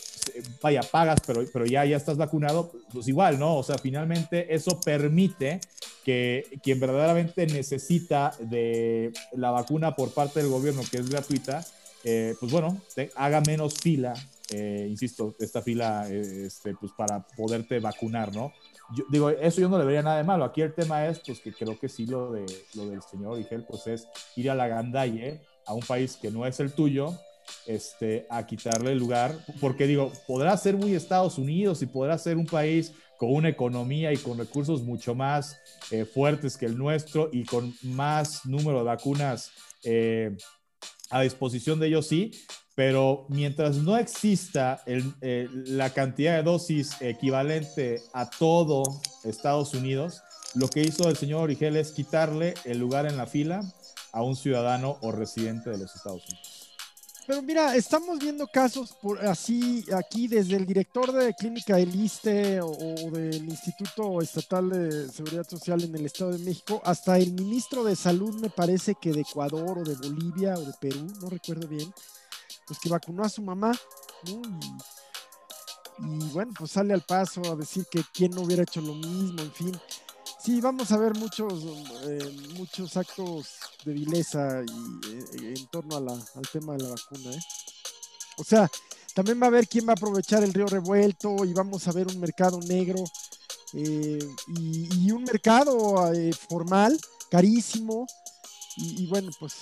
[SPEAKER 4] vaya, pagas, pero, pero ya, ya estás vacunado, pues igual, ¿no? O sea, finalmente eso permite que quien verdaderamente necesita de la vacuna por parte del gobierno, que es gratuita, eh, pues bueno, haga menos fila, eh, insisto, esta fila, este, pues para poderte vacunar, ¿no? Yo, digo, eso yo no le vería nada de malo. Aquí el tema es, pues que creo que sí lo, de, lo del señor Igel, pues es ir a la gandalle a un país que no es el tuyo, este, a quitarle el lugar, porque digo, podrá ser muy Estados Unidos y podrá ser un país con una economía y con recursos mucho más eh, fuertes que el nuestro y con más número de vacunas eh, a disposición de ellos, sí, pero mientras no exista eh, la cantidad de dosis equivalente a todo Estados Unidos, lo que hizo el señor Origel es quitarle el lugar en la fila a un ciudadano o residente de los Estados Unidos.
[SPEAKER 1] Pero mira, estamos viendo casos por así aquí desde el director de clínica del ISTE o, del Instituto Estatal de Seguridad Social en el Estado de México, hasta el ministro de Salud, me parece que de Ecuador o de Bolivia o de Perú, no recuerdo bien, pues que vacunó a su mamá, y, bueno, pues sale al paso a decir que quién no hubiera hecho lo mismo, en fin. Sí, vamos a ver muchos, eh, muchos actos de vileza y, eh, en torno al tema de la vacuna. ¿eh? O sea, también va a haber quién va a aprovechar el río revuelto y vamos a ver un mercado negro y, un mercado formal, carísimo. Y, bueno, pues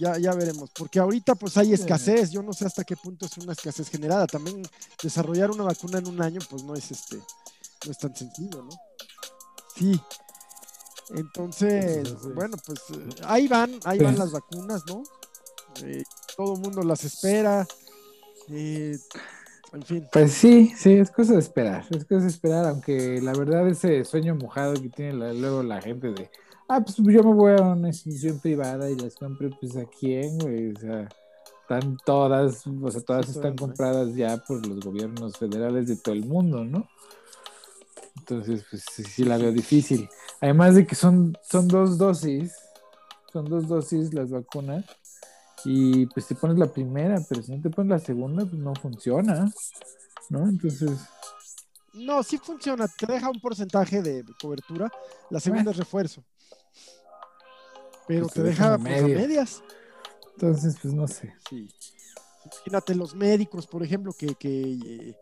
[SPEAKER 1] ya, ya veremos, porque ahorita pues hay escasez, yo no sé hasta qué punto es una escasez generada. También desarrollar una vacuna en un año pues no es este, no es tan sencillo, ¿no? Sí. Entonces, bueno, pues eh, ahí van, ahí van las vacunas, ¿no? Eh, todo el mundo las espera. Eh, en fin.
[SPEAKER 2] Pues sí, sí, es cosa de esperar, es cosa de esperar, aunque la verdad ese sueño mojado que tiene luego la gente de, ah, pues yo me voy a una institución privada y las compro, pues a quién, güey, o sea, están todas, o sea, todas están compradas ya por los gobiernos federales de todo el mundo, ¿no? Entonces, pues sí, la veo difícil. Además de que son, son dos dosis, son dos dosis las vacunas. Y pues te pones la primera, pero si no te pones la segunda, pues no funciona. ¿No? Entonces.
[SPEAKER 1] No, sí funciona. Te deja un porcentaje de cobertura. La segunda es refuerzo. Pero pues te, deja pues, medias.
[SPEAKER 2] Entonces, pues no sé.
[SPEAKER 1] Sí. Imagínate los médicos, por ejemplo, que, que eh,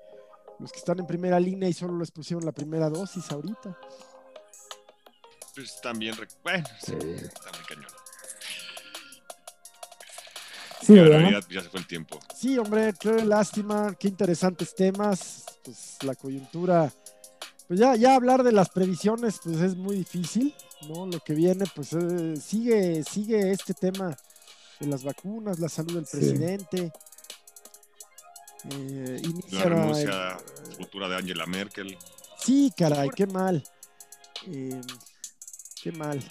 [SPEAKER 1] los que están en primera línea y solo les pusieron la primera dosis ahorita.
[SPEAKER 3] Pues también, bueno, sí. también cañón.
[SPEAKER 1] Sí, ya, ya, se fue el tiempo. Sí, hombre, qué lástima, qué interesantes temas. Pues la coyuntura, pues ya, ya hablar de las previsiones, pues es muy difícil, ¿no? Lo que viene, pues eh, sigue, sigue este tema de las vacunas, la salud del presidente.
[SPEAKER 3] Eh, la renuncia futura de Angela Merkel.
[SPEAKER 1] Sí, caray, qué mal. Eh, qué mal.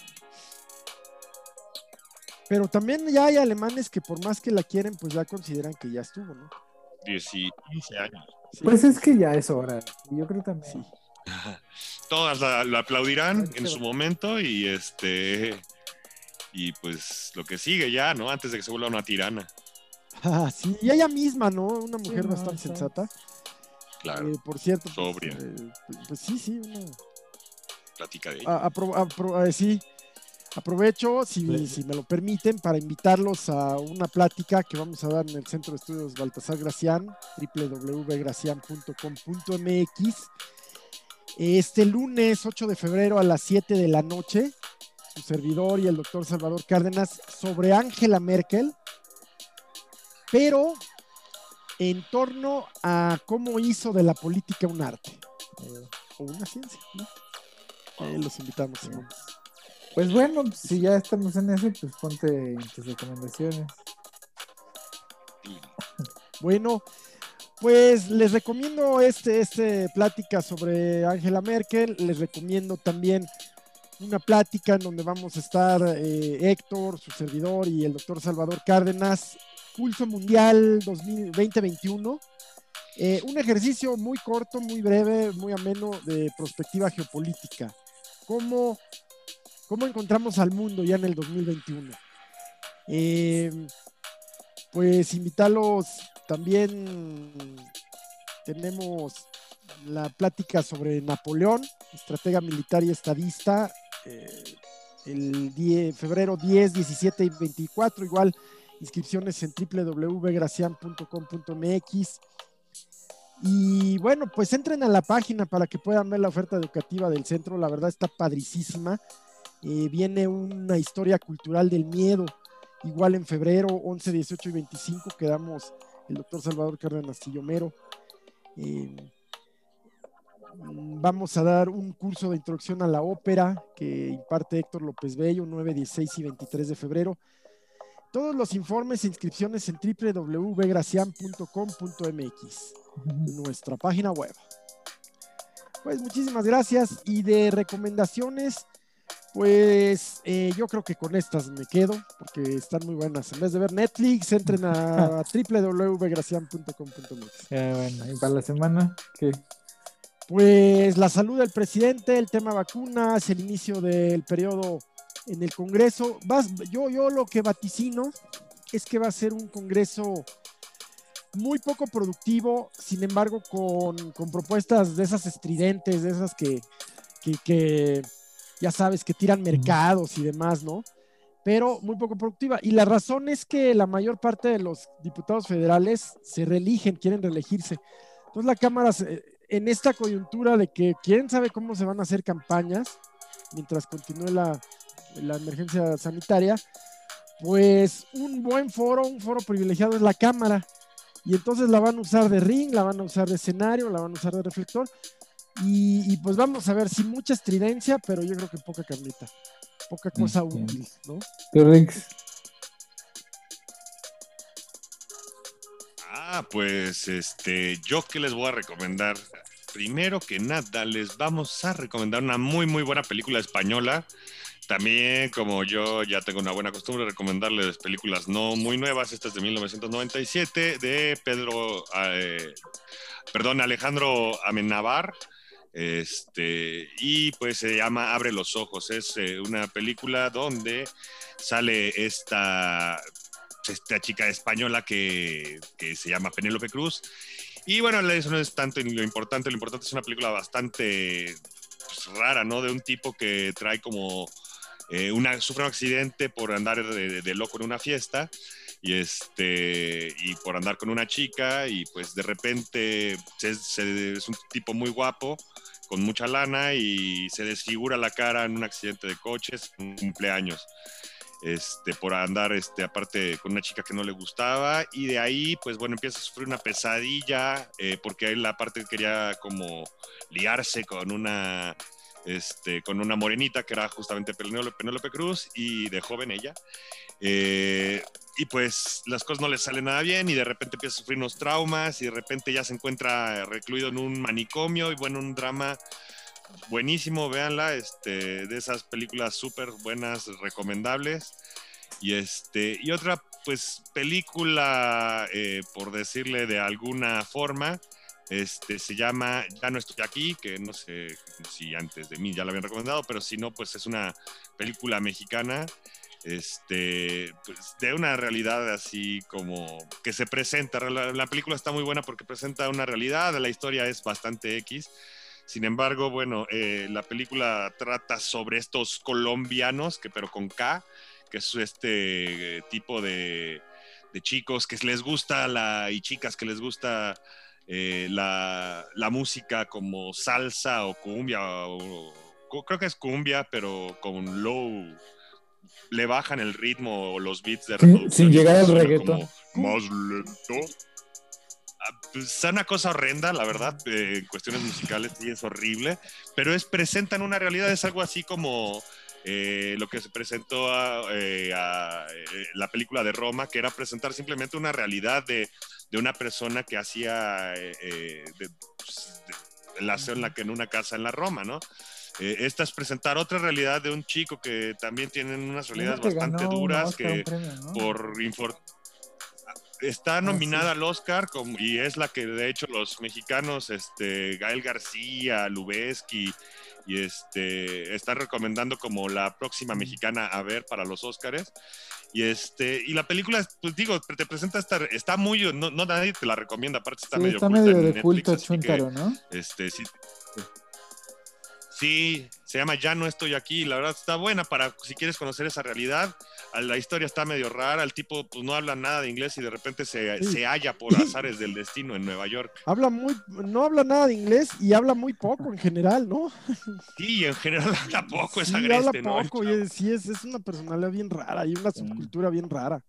[SPEAKER 1] Pero también ya hay alemanes que por más que la quieren, pues ya consideran que ya estuvo, ¿no?
[SPEAKER 3] 15 años.
[SPEAKER 2] Pues es que ya es hora. Yo creo también. Sí. (laughs)
[SPEAKER 3] Todas la, aplaudirán en su momento y este y pues lo que sigue ya, ¿no? Antes de que se vuelva una tirana.
[SPEAKER 1] Ah, sí, y ella misma, ¿no? Una mujer bastante sensata.
[SPEAKER 3] Claro.
[SPEAKER 1] Eh, por cierto, pues,
[SPEAKER 3] Sobria.
[SPEAKER 1] eh, pues sí, sí, una-
[SPEAKER 3] Platica de ella.
[SPEAKER 1] a- apro- apro- eh, sí. Aprovecho, si, si me lo permiten, para invitarlos a una plática que vamos a dar en el Centro de Estudios Baltasar Gracián, www.gracian.com.mx. Este lunes 8 de febrero a las 7 de la noche, su servidor y el doctor Salvador Cárdenas sobre Angela Merkel, pero en torno a cómo hizo de la política un arte eh, o una ciencia. ¿no? Ahí los invitamos. Simón.
[SPEAKER 2] Pues bueno, si ya estamos en eso, pues ponte tus recomendaciones. (laughs)
[SPEAKER 1] Bueno, pues les recomiendo este, este plática sobre Angela Merkel. Les recomiendo también una plática en donde vamos a estar eh, Héctor, su servidor, y el doctor Salvador Cárdenas. Pulso Mundial 2000 2021. Eh, un ejercicio muy corto, muy breve, muy ameno de perspectiva geopolítica. ¿Cómo, cómo encontramos al mundo ya en el 2021? Eh, pues invitarlos también tenemos la plática sobre Napoleón, estratega militar y estadista, eh, el 10 febrero 10, 17 y 24, igual inscripciones en www.gracian.com.mx. Y bueno, pues entren a la página para que puedan ver la oferta educativa del centro, la verdad está padricísima. Eh, viene una historia cultural del miedo, igual en febrero 11, 18 y 25 quedamos el doctor Salvador Cárdenas Tillomero. Eh, vamos a dar un curso de introducción a la ópera que imparte Héctor López Bello, 9, 16 y 23 de febrero. Todos los informes e inscripciones en www.gracian.com.mx, nuestra página web. Pues muchísimas gracias y de recomendaciones, pues eh, yo creo que con estas me quedo porque están muy buenas. En vez de ver Netflix, entren a (laughs) www.gracian.com.mx.
[SPEAKER 2] Ya, bueno, y para la semana, ¿qué?
[SPEAKER 1] Pues la salud del presidente, el tema vacunas, el inicio del periodo en el Congreso. Vas, yo, yo lo que vaticino es que va a ser un Congreso muy poco productivo, sin embargo, con, con propuestas de esas estridentes, de esas que, que, que, ya sabes, que tiran mercados y demás, ¿no? Pero muy poco productiva. Y la razón es que la mayor parte de los diputados federales se reeligen, quieren reelegirse. Entonces la Cámara, se, en esta coyuntura de que quién sabe cómo se van a hacer campañas mientras continúe la, la emergencia sanitaria, pues un buen foro, un foro privilegiado es la Cámara. Y entonces la van a usar de ring, la van a usar de escenario, la van a usar de reflector. Y, y pues vamos a ver, sin mucha estridencia, pero yo creo que poca carnita. Poca cosa
[SPEAKER 2] Bien.
[SPEAKER 1] útil, ¿no?
[SPEAKER 3] Ah, pues este, yo que les voy a recomendar. Primero que nada, les vamos a recomendar una muy, muy buena película española. También, como yo ya tengo una buena costumbre recomendarles películas no muy nuevas, esta es de 1997, de Pedro, eh, perdón, Alejandro Amenábar. Este, y pues se llama Abre los Ojos. Es eh, una película donde sale esta esta chica española que, que, se llama Penélope Cruz. Y bueno, eso no es tanto lo importante, lo importante es una película bastante pues, rara, ¿no? De un tipo que trae como eh, una, sufre un accidente por andar de, de, loco en una fiesta y, este, y por andar con una chica y pues de repente se, se, es un tipo muy guapo con mucha lana y se desfigura la cara en un accidente de coches, un cumpleaños. Este, por andar, este, aparte con una chica que no le gustaba, y de ahí, pues bueno, empieza a sufrir una pesadilla, eh, porque ahí la parte quería como liarse con una, este, con una morenita que era justamente Penélope, Cruz, y de joven ella. Eh, y pues las cosas no le salen nada bien y de repente empieza a sufrir unos traumas y de repente ya se encuentra recluido en un manicomio y bueno, un drama buenísimo, véanla, este, de esas películas súper buenas, recomendables. Y, este, y otra, pues, película, eh, por decirle de alguna forma, este, se llama Ya no estoy aquí, que no sé si antes de mí ya la habían recomendado, pero si no, pues es una película mexicana este, pues, de una realidad así como que se presenta. La, la, película está muy buena porque presenta una realidad, la historia es bastante X. Sin embargo, bueno, eh, la película trata sobre estos colombianos, que pero con K, que es este tipo de, de chicos que les gusta la, y chicas que les gusta eh, la, la, música como salsa o cumbia, o, creo que es cumbia, pero con low, le bajan el ritmo o los beats de
[SPEAKER 2] Sin, sin llegar al reggaetón.
[SPEAKER 3] Más lento. Ah, es una cosa horrenda, la verdad, en cuestiones musicales sí es horrible, pero es presentan una realidad, es algo así como eh, lo que se presentó a, eh, a eh, la película de Roma, que era presentar simplemente una realidad de, de una persona que hacía eh, de, pues, de, la, en, la, en una casa en la Roma, ¿no? Eh, esta es presentar otra realidad de un chico que también tiene unas realidades bastante duras que premio, ¿no? por está ah, nominada ah, sí. al Oscar como, y es la que de hecho los mexicanos, este, Gael García, Lubeski, y este, están recomendando como la próxima mexicana a ver para los Oscars. Y este, y la película, pues digo, te presenta esta, está muy, no, no nadie te la recomienda, aparte está
[SPEAKER 2] sí,
[SPEAKER 3] medio,
[SPEAKER 2] está medio de Netflix, culto chuntaro, ¿no?
[SPEAKER 3] Este, sí, Sí, se llama Ya no estoy aquí. La verdad está buena para si quieres conocer esa realidad. La historia está medio rara. El tipo pues, no habla nada de inglés y de repente se, se halla por (laughs) azares del destino en Nueva York.
[SPEAKER 1] Habla muy, no habla nada de inglés y habla muy poco en general, ¿no?
[SPEAKER 3] Sí, en general (laughs) habla poco, es
[SPEAKER 1] sí,
[SPEAKER 3] agreste,
[SPEAKER 1] habla poco, ¿no? y sí, es, es una personalidad bien rara y una subcultura bien rara.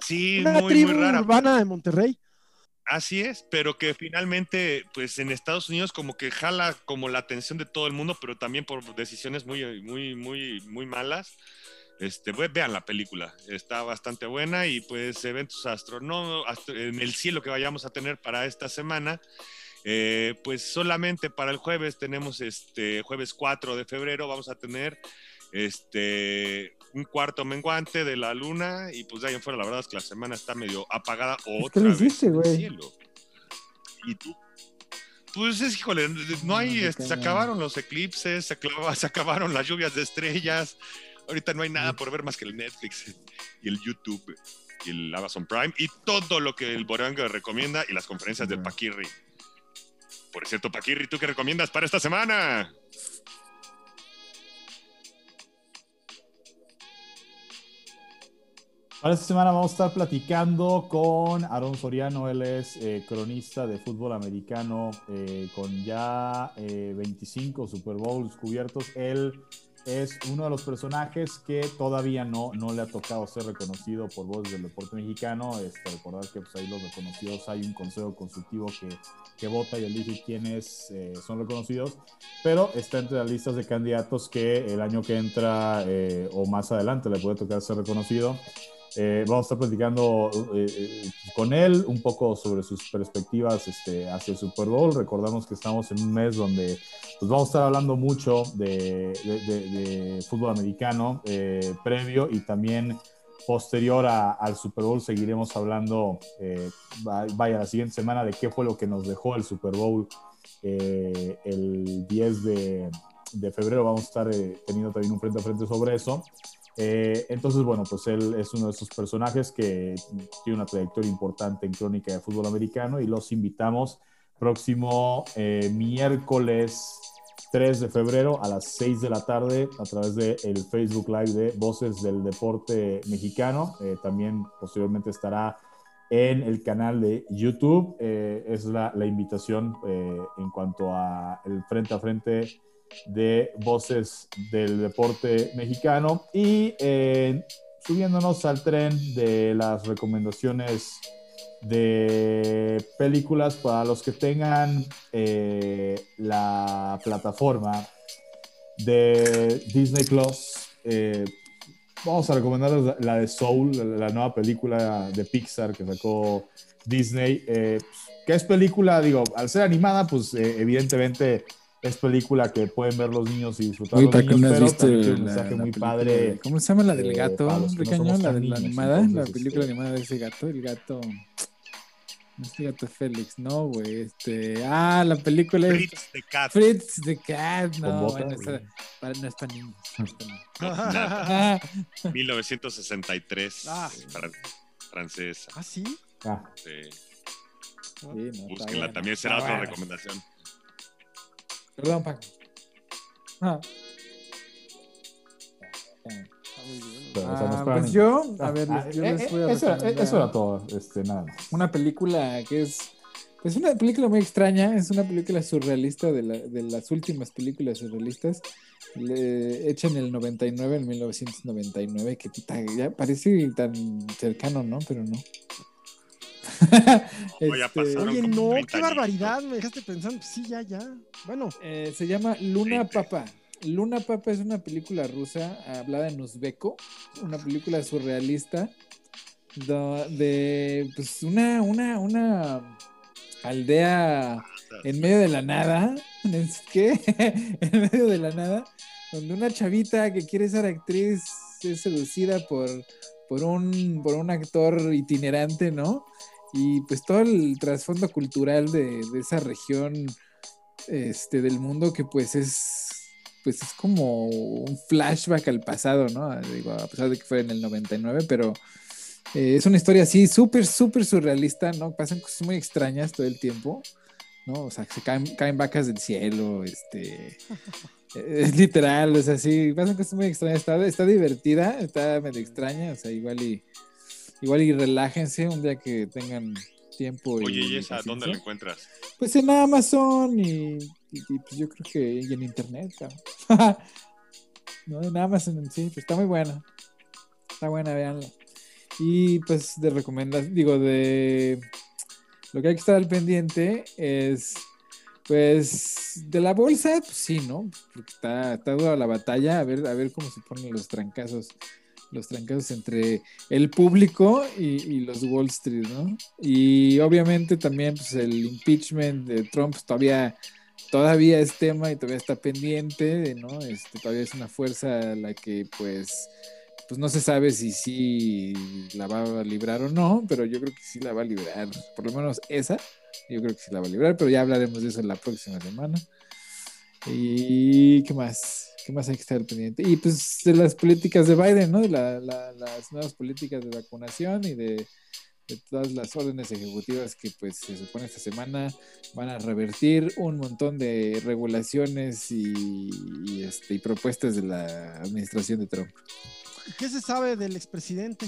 [SPEAKER 3] Sí,
[SPEAKER 1] una
[SPEAKER 3] muy,
[SPEAKER 1] tribu
[SPEAKER 3] muy rara.
[SPEAKER 1] urbana de Monterrey.
[SPEAKER 3] Así es, pero que finalmente, pues en Estados Unidos como que jala como la atención de todo el mundo, pero también por decisiones muy, muy, muy, muy malas. Este, vean la película, está bastante buena y pues eventos astronómicos en el cielo que vayamos a tener para esta semana. Eh, pues solamente para el jueves tenemos este jueves 4 de febrero vamos a tener este un cuarto menguante de la luna y pues de ahí en fuera la verdad es que la semana está medio apagada otra
[SPEAKER 2] ¿Qué
[SPEAKER 3] vez
[SPEAKER 2] hiciste,
[SPEAKER 3] en el cielo. Y tú pues es, híjole, no hay, este, se acabaron los eclipses, (laughs) se, acabaron las lluvias de estrellas, ahorita no hay nada por ver más que el Netflix y el YouTube y el Amazon Prime y todo lo que el Borango recomienda y las conferencias del Paquirri. Por cierto, Paquirri, ¿tú qué recomiendas para esta semana?
[SPEAKER 4] Para esta semana vamos a estar platicando con Aaron Soriano, él es eh, cronista de fútbol americano eh, con ya eh, 25 Super Bowls cubiertos. Él es uno de los personajes que todavía no, no le ha tocado ser reconocido por voz del deporte mexicano. Este, recordar que pues, ahí los reconocidos hay un consejo consultivo que, que vota y elige quiénes eh, son reconocidos, pero está entre las listas de candidatos que el año que entra eh, o más adelante le puede tocar ser reconocido. Eh, vamos a estar platicando eh, con él un poco sobre sus perspectivas este, hacia el Super Bowl. Recordamos que estamos en un mes donde pues, vamos a estar hablando mucho de, de, de, de fútbol americano eh, previo y también posterior a, al Super Bowl seguiremos hablando, eh, vaya, la siguiente semana de qué fue lo que nos dejó el Super Bowl eh, el 10 de, febrero. Vamos a estar eh, teniendo también un frente a frente sobre eso. Eh, entonces, bueno, pues él es uno de esos personajes que tiene una trayectoria importante en crónica de fútbol americano y los invitamos próximo eh, miércoles 3 de febrero a las 6 de la tarde a través del de Facebook Live de Voces del Deporte Mexicano. Eh, también posteriormente estará en el canal de YouTube. Eh, es la, la invitación en cuanto a el frente a frente de voces del deporte mexicano y eh, subiéndonos al tren de las recomendaciones de películas para los que tengan eh, la plataforma de Disney Plus. Eh, vamos a recomendarles la de Soul, la nueva película de Pixar que sacó Disney. Eh, que es película, digo, al ser animada, pues evidentemente es película que pueden ver los niños y disfrutar
[SPEAKER 2] Oye,
[SPEAKER 4] los niños,
[SPEAKER 2] no has
[SPEAKER 4] pero
[SPEAKER 2] visto
[SPEAKER 4] también tiene un
[SPEAKER 2] la-
[SPEAKER 4] mensaje
[SPEAKER 2] la
[SPEAKER 4] muy
[SPEAKER 2] película
[SPEAKER 4] padre.
[SPEAKER 2] ¿Cómo se llama la del
[SPEAKER 4] eh,
[SPEAKER 2] gato,
[SPEAKER 4] no somos
[SPEAKER 2] la de la
[SPEAKER 4] niños,
[SPEAKER 2] animada, la
[SPEAKER 4] entonces,
[SPEAKER 2] película
[SPEAKER 4] este,
[SPEAKER 2] animada de ese gato, el gato. No es Gato Félix, no, güey. Este. Ah, la película es.
[SPEAKER 3] Fritz the Cat.
[SPEAKER 2] Fritz the Cat, no,
[SPEAKER 4] bota,
[SPEAKER 2] bueno,
[SPEAKER 4] güey.
[SPEAKER 2] esa- para- no es para niños. no es pa' niños.
[SPEAKER 3] Ah,
[SPEAKER 2] Ah,
[SPEAKER 3] 1963.
[SPEAKER 1] Ah.
[SPEAKER 3] fran- francesa.
[SPEAKER 1] ¿Ah, sí?
[SPEAKER 4] Ah,
[SPEAKER 3] sí.
[SPEAKER 2] sí, no, está
[SPEAKER 3] Búsquenla, también será otra recomendación.
[SPEAKER 2] Perdón, Paco. Ah,
[SPEAKER 4] es
[SPEAKER 2] ah, pues yo, a ver,
[SPEAKER 4] ah,
[SPEAKER 2] les- yo les voy a
[SPEAKER 4] eso, era-
[SPEAKER 2] recomendar
[SPEAKER 4] eso era todo, este, nada más.
[SPEAKER 2] una película que es, pues una película muy extraña, es una película surrealista de, la- de las últimas películas surrealistas, le- hecha en el 99, en 1999, que ya parece tan cercano, ¿no? Pero no. (laughs)
[SPEAKER 3] Oye, ya
[SPEAKER 2] Este.
[SPEAKER 1] Oye, no,
[SPEAKER 3] 30
[SPEAKER 1] qué
[SPEAKER 3] años.
[SPEAKER 1] barbaridad, me dejaste pensando, sí, ya, ya. Bueno,
[SPEAKER 2] Eh, se llama Luna. Papa. Luna Papa es una película rusa hablada en uzbeco, una película surrealista de pues una, una, una aldea en medio de la nada. (laughs) ¿Es qué? (laughs) en medio de la nada, donde una chavita que quiere ser actriz es seducida por, por, un, por un actor itinerante, ¿no? Y pues todo el trasfondo cultural de, de esa región este, del mundo que pues es pues es como un flashback al pasado, ¿no? Digo, a pesar de que fue en el 99, pero eh, es una historia así súper, súper surrealista, ¿no? Pasan cosas muy extrañas todo el tiempo, ¿no? O sea, se caen, caen vacas del cielo, este... (laughs) Es literal, o sea, sí, pasan cosas muy extrañas. Está, está divertida, está medio extraña, o sea, igual y igual y relájense un día que tengan tiempo.
[SPEAKER 3] Oye,
[SPEAKER 2] y
[SPEAKER 3] ¿y esa dónde la encuentras?
[SPEAKER 2] Pues en Amazon y, y- y, pues yo creo que y en internet, cabrón. (laughs) no, en Amazon sí, pues está muy buena. Está buena, véanla. Y pues de recomendar, digo, de lo que hay que estar al pendiente es, pues, de la bolsa, pues sí, ¿no? Porque está, está dura la batalla, a ver, a ver cómo se ponen los trancazos, los trancazos entre el público y, los Wall Street, ¿no? Y obviamente también pues, el impeachment de Trump pues, todavía, todavía es tema y todavía está pendiente, ¿no? Este, todavía es una fuerza a la que pues, pues no se sabe si sí la va a librar o no, pero yo creo que sí la va a librar, por lo menos esa, yo creo que sí la va a librar, pero ya hablaremos de eso la próxima semana. ¿Y qué más? ¿Qué más hay que estar pendiente? Y pues de las políticas de Biden, ¿no? De la- la- las nuevas políticas de vacunación y de, de todas las órdenes ejecutivas que pues se supone esta semana van a revertir un montón de regulaciones y, y, este, y propuestas de la administración de Trump.
[SPEAKER 1] ¿y qué se sabe del expresidente?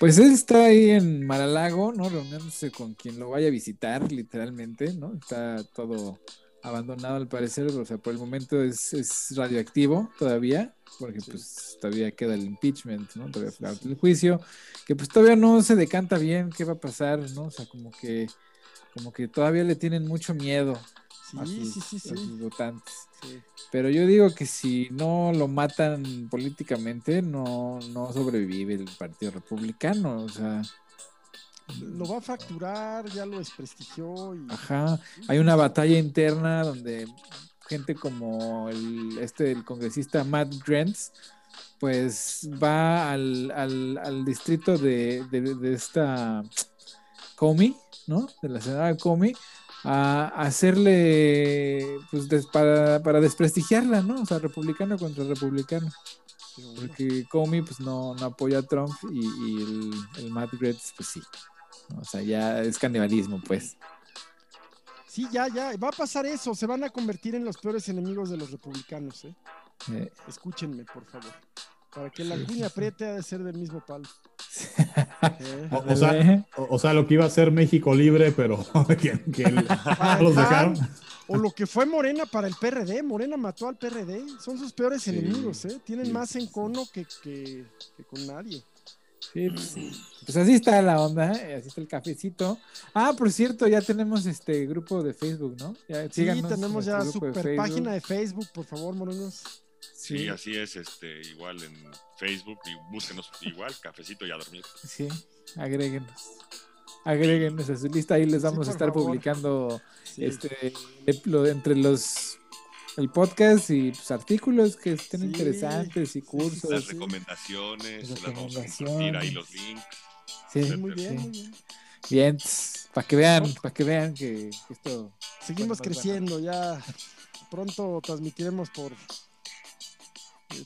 [SPEAKER 2] Pues él está ahí en Maralago, ¿no? Reuniéndose con quien lo vaya a visitar, literalmente, ¿no? Está todo abandonado al parecer, o sea, por el momento es, es radioactivo todavía, porque pues todavía queda el impeachment, ¿no? Todavía falta el juicio, que pues todavía no se decanta bien qué va a pasar, ¿no? O sea, como que, como que todavía le tienen mucho miedo a
[SPEAKER 1] Sí,
[SPEAKER 2] sus,
[SPEAKER 1] sí, sí,
[SPEAKER 2] a sus votantes.
[SPEAKER 1] sí.
[SPEAKER 2] Pero yo digo que si no lo matan políticamente, no, no sobrevive el Partido Republicano. O sea,
[SPEAKER 1] Lo va a fracturar, ya lo desprestigió y
[SPEAKER 2] ajá. Hay una batalla interna donde gente como el, este, el congresista Matt Grants, pues va al, al, al distrito de, de, de esta Comey, ¿no? De la senadora Comey, a hacerle, pues, des- para, para desprestigiarla, ¿no? O sea, republicano contra republicano. Porque Comey, pues, no, no apoya a Trump y, y el, el Matt Gaetz, pues, sí. O sea, ya es canibalismo, pues.
[SPEAKER 1] Sí, ya, ya, va a pasar eso, se van a convertir en los peores enemigos de los republicanos, ¿eh?
[SPEAKER 2] Eh,
[SPEAKER 1] Escúchenme, por favor. Para que la cuña apriete ha de ser del mismo palo. ¿eh? (laughs)
[SPEAKER 4] O, o sea, o, o sea, lo que iba a ser México libre, pero (laughs) que, que el- (laughs) los dejaron.
[SPEAKER 1] O lo que fue Morena para el PRD. Morena mató al PRD. Son sus peores
[SPEAKER 4] Sí,
[SPEAKER 1] enemigos, ¿eh? Tienen
[SPEAKER 4] sí,
[SPEAKER 1] más
[SPEAKER 4] sí,
[SPEAKER 1] encono que, que, que con nadie.
[SPEAKER 2] Sí, pues, pues así está la onda, ¿eh? así está el cafecito. Ah, por cierto, ya tenemos este grupo de Facebook, ¿no? Ya,
[SPEAKER 1] Sí, tenemos ya
[SPEAKER 2] de
[SPEAKER 1] super
[SPEAKER 2] Facebook.
[SPEAKER 1] página de Facebook, por favor, morenos.
[SPEAKER 3] Sí,
[SPEAKER 2] Sí,
[SPEAKER 3] así es, este, igual en Facebook y búsquenos igual, cafecito y a dormir.
[SPEAKER 2] sí, agréguenos. Agréguenos a su lista, ahí les
[SPEAKER 1] Sí,
[SPEAKER 2] vamos a estar
[SPEAKER 1] favor.
[SPEAKER 2] publicando
[SPEAKER 1] Sí.
[SPEAKER 2] este lo, entre los el podcast y pues, artículos que estén
[SPEAKER 1] Sí,
[SPEAKER 2] interesantes y
[SPEAKER 1] sí, sí,
[SPEAKER 2] cursos.
[SPEAKER 3] Las
[SPEAKER 1] sí.
[SPEAKER 3] recomendaciones,
[SPEAKER 2] Las
[SPEAKER 3] las vamos a
[SPEAKER 2] recomendaciones.
[SPEAKER 3] compartir ahí los links.
[SPEAKER 2] Sí,
[SPEAKER 1] Sí, muy bien,
[SPEAKER 2] sí.
[SPEAKER 1] muy bien.
[SPEAKER 2] Bien, para que vean, para que vean que esto.
[SPEAKER 1] Seguimos
[SPEAKER 2] Bueno,
[SPEAKER 1] creciendo, ya pronto transmitiremos por,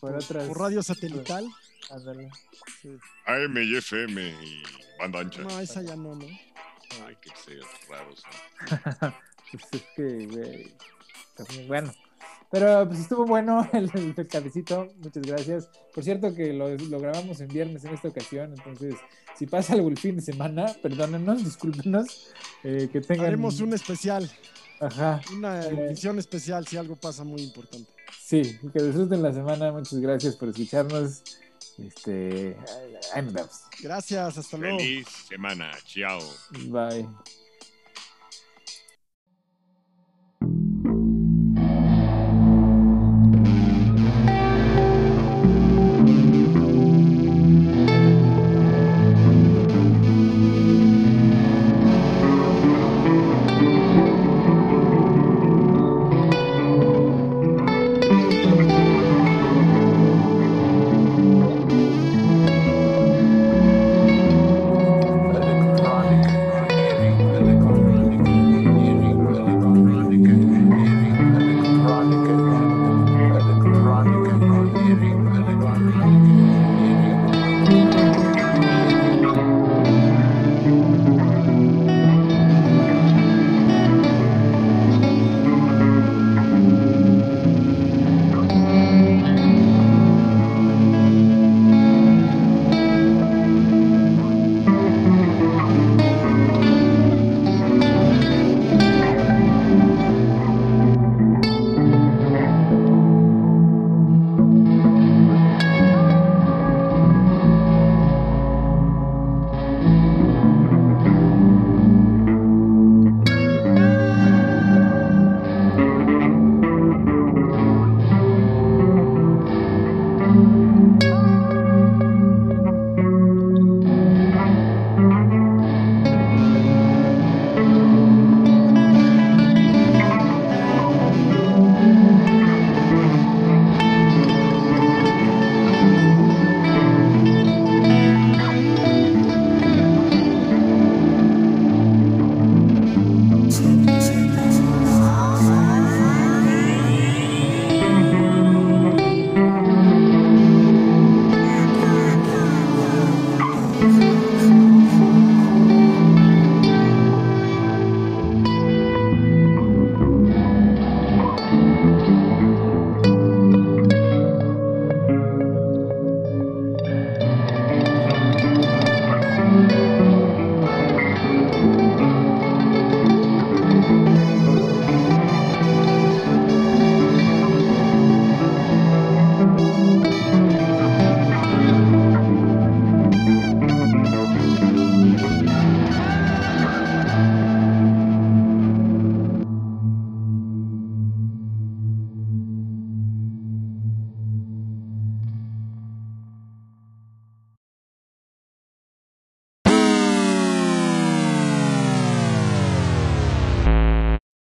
[SPEAKER 2] Por otras-
[SPEAKER 1] por radio satelital.
[SPEAKER 2] Ándale.
[SPEAKER 3] AM y FM y banda ancha.
[SPEAKER 1] No, esa ya no, ¿no?
[SPEAKER 3] Ay, qué ser raros. ¿no?
[SPEAKER 2] Pues es que, güey, también, bueno. Pero pues estuvo bueno (laughs) el, el pescadecito, muchas gracias. Por cierto que lo, lo grabamos en viernes en esta ocasión, entonces si pasa algo el fin de semana, perdónenos, (laughs) discúlpenos, eh, que tengan...
[SPEAKER 1] Haremos un especial,
[SPEAKER 2] Ajá,
[SPEAKER 1] una
[SPEAKER 2] Eh.
[SPEAKER 1] edición especial si algo pasa muy importante.
[SPEAKER 2] sí, que disfruten la semana, muchas gracias por escucharnos. Este, ahí nos vemos.
[SPEAKER 1] Gracias, hasta luego.
[SPEAKER 3] Feliz semana. Chao.
[SPEAKER 2] Bye.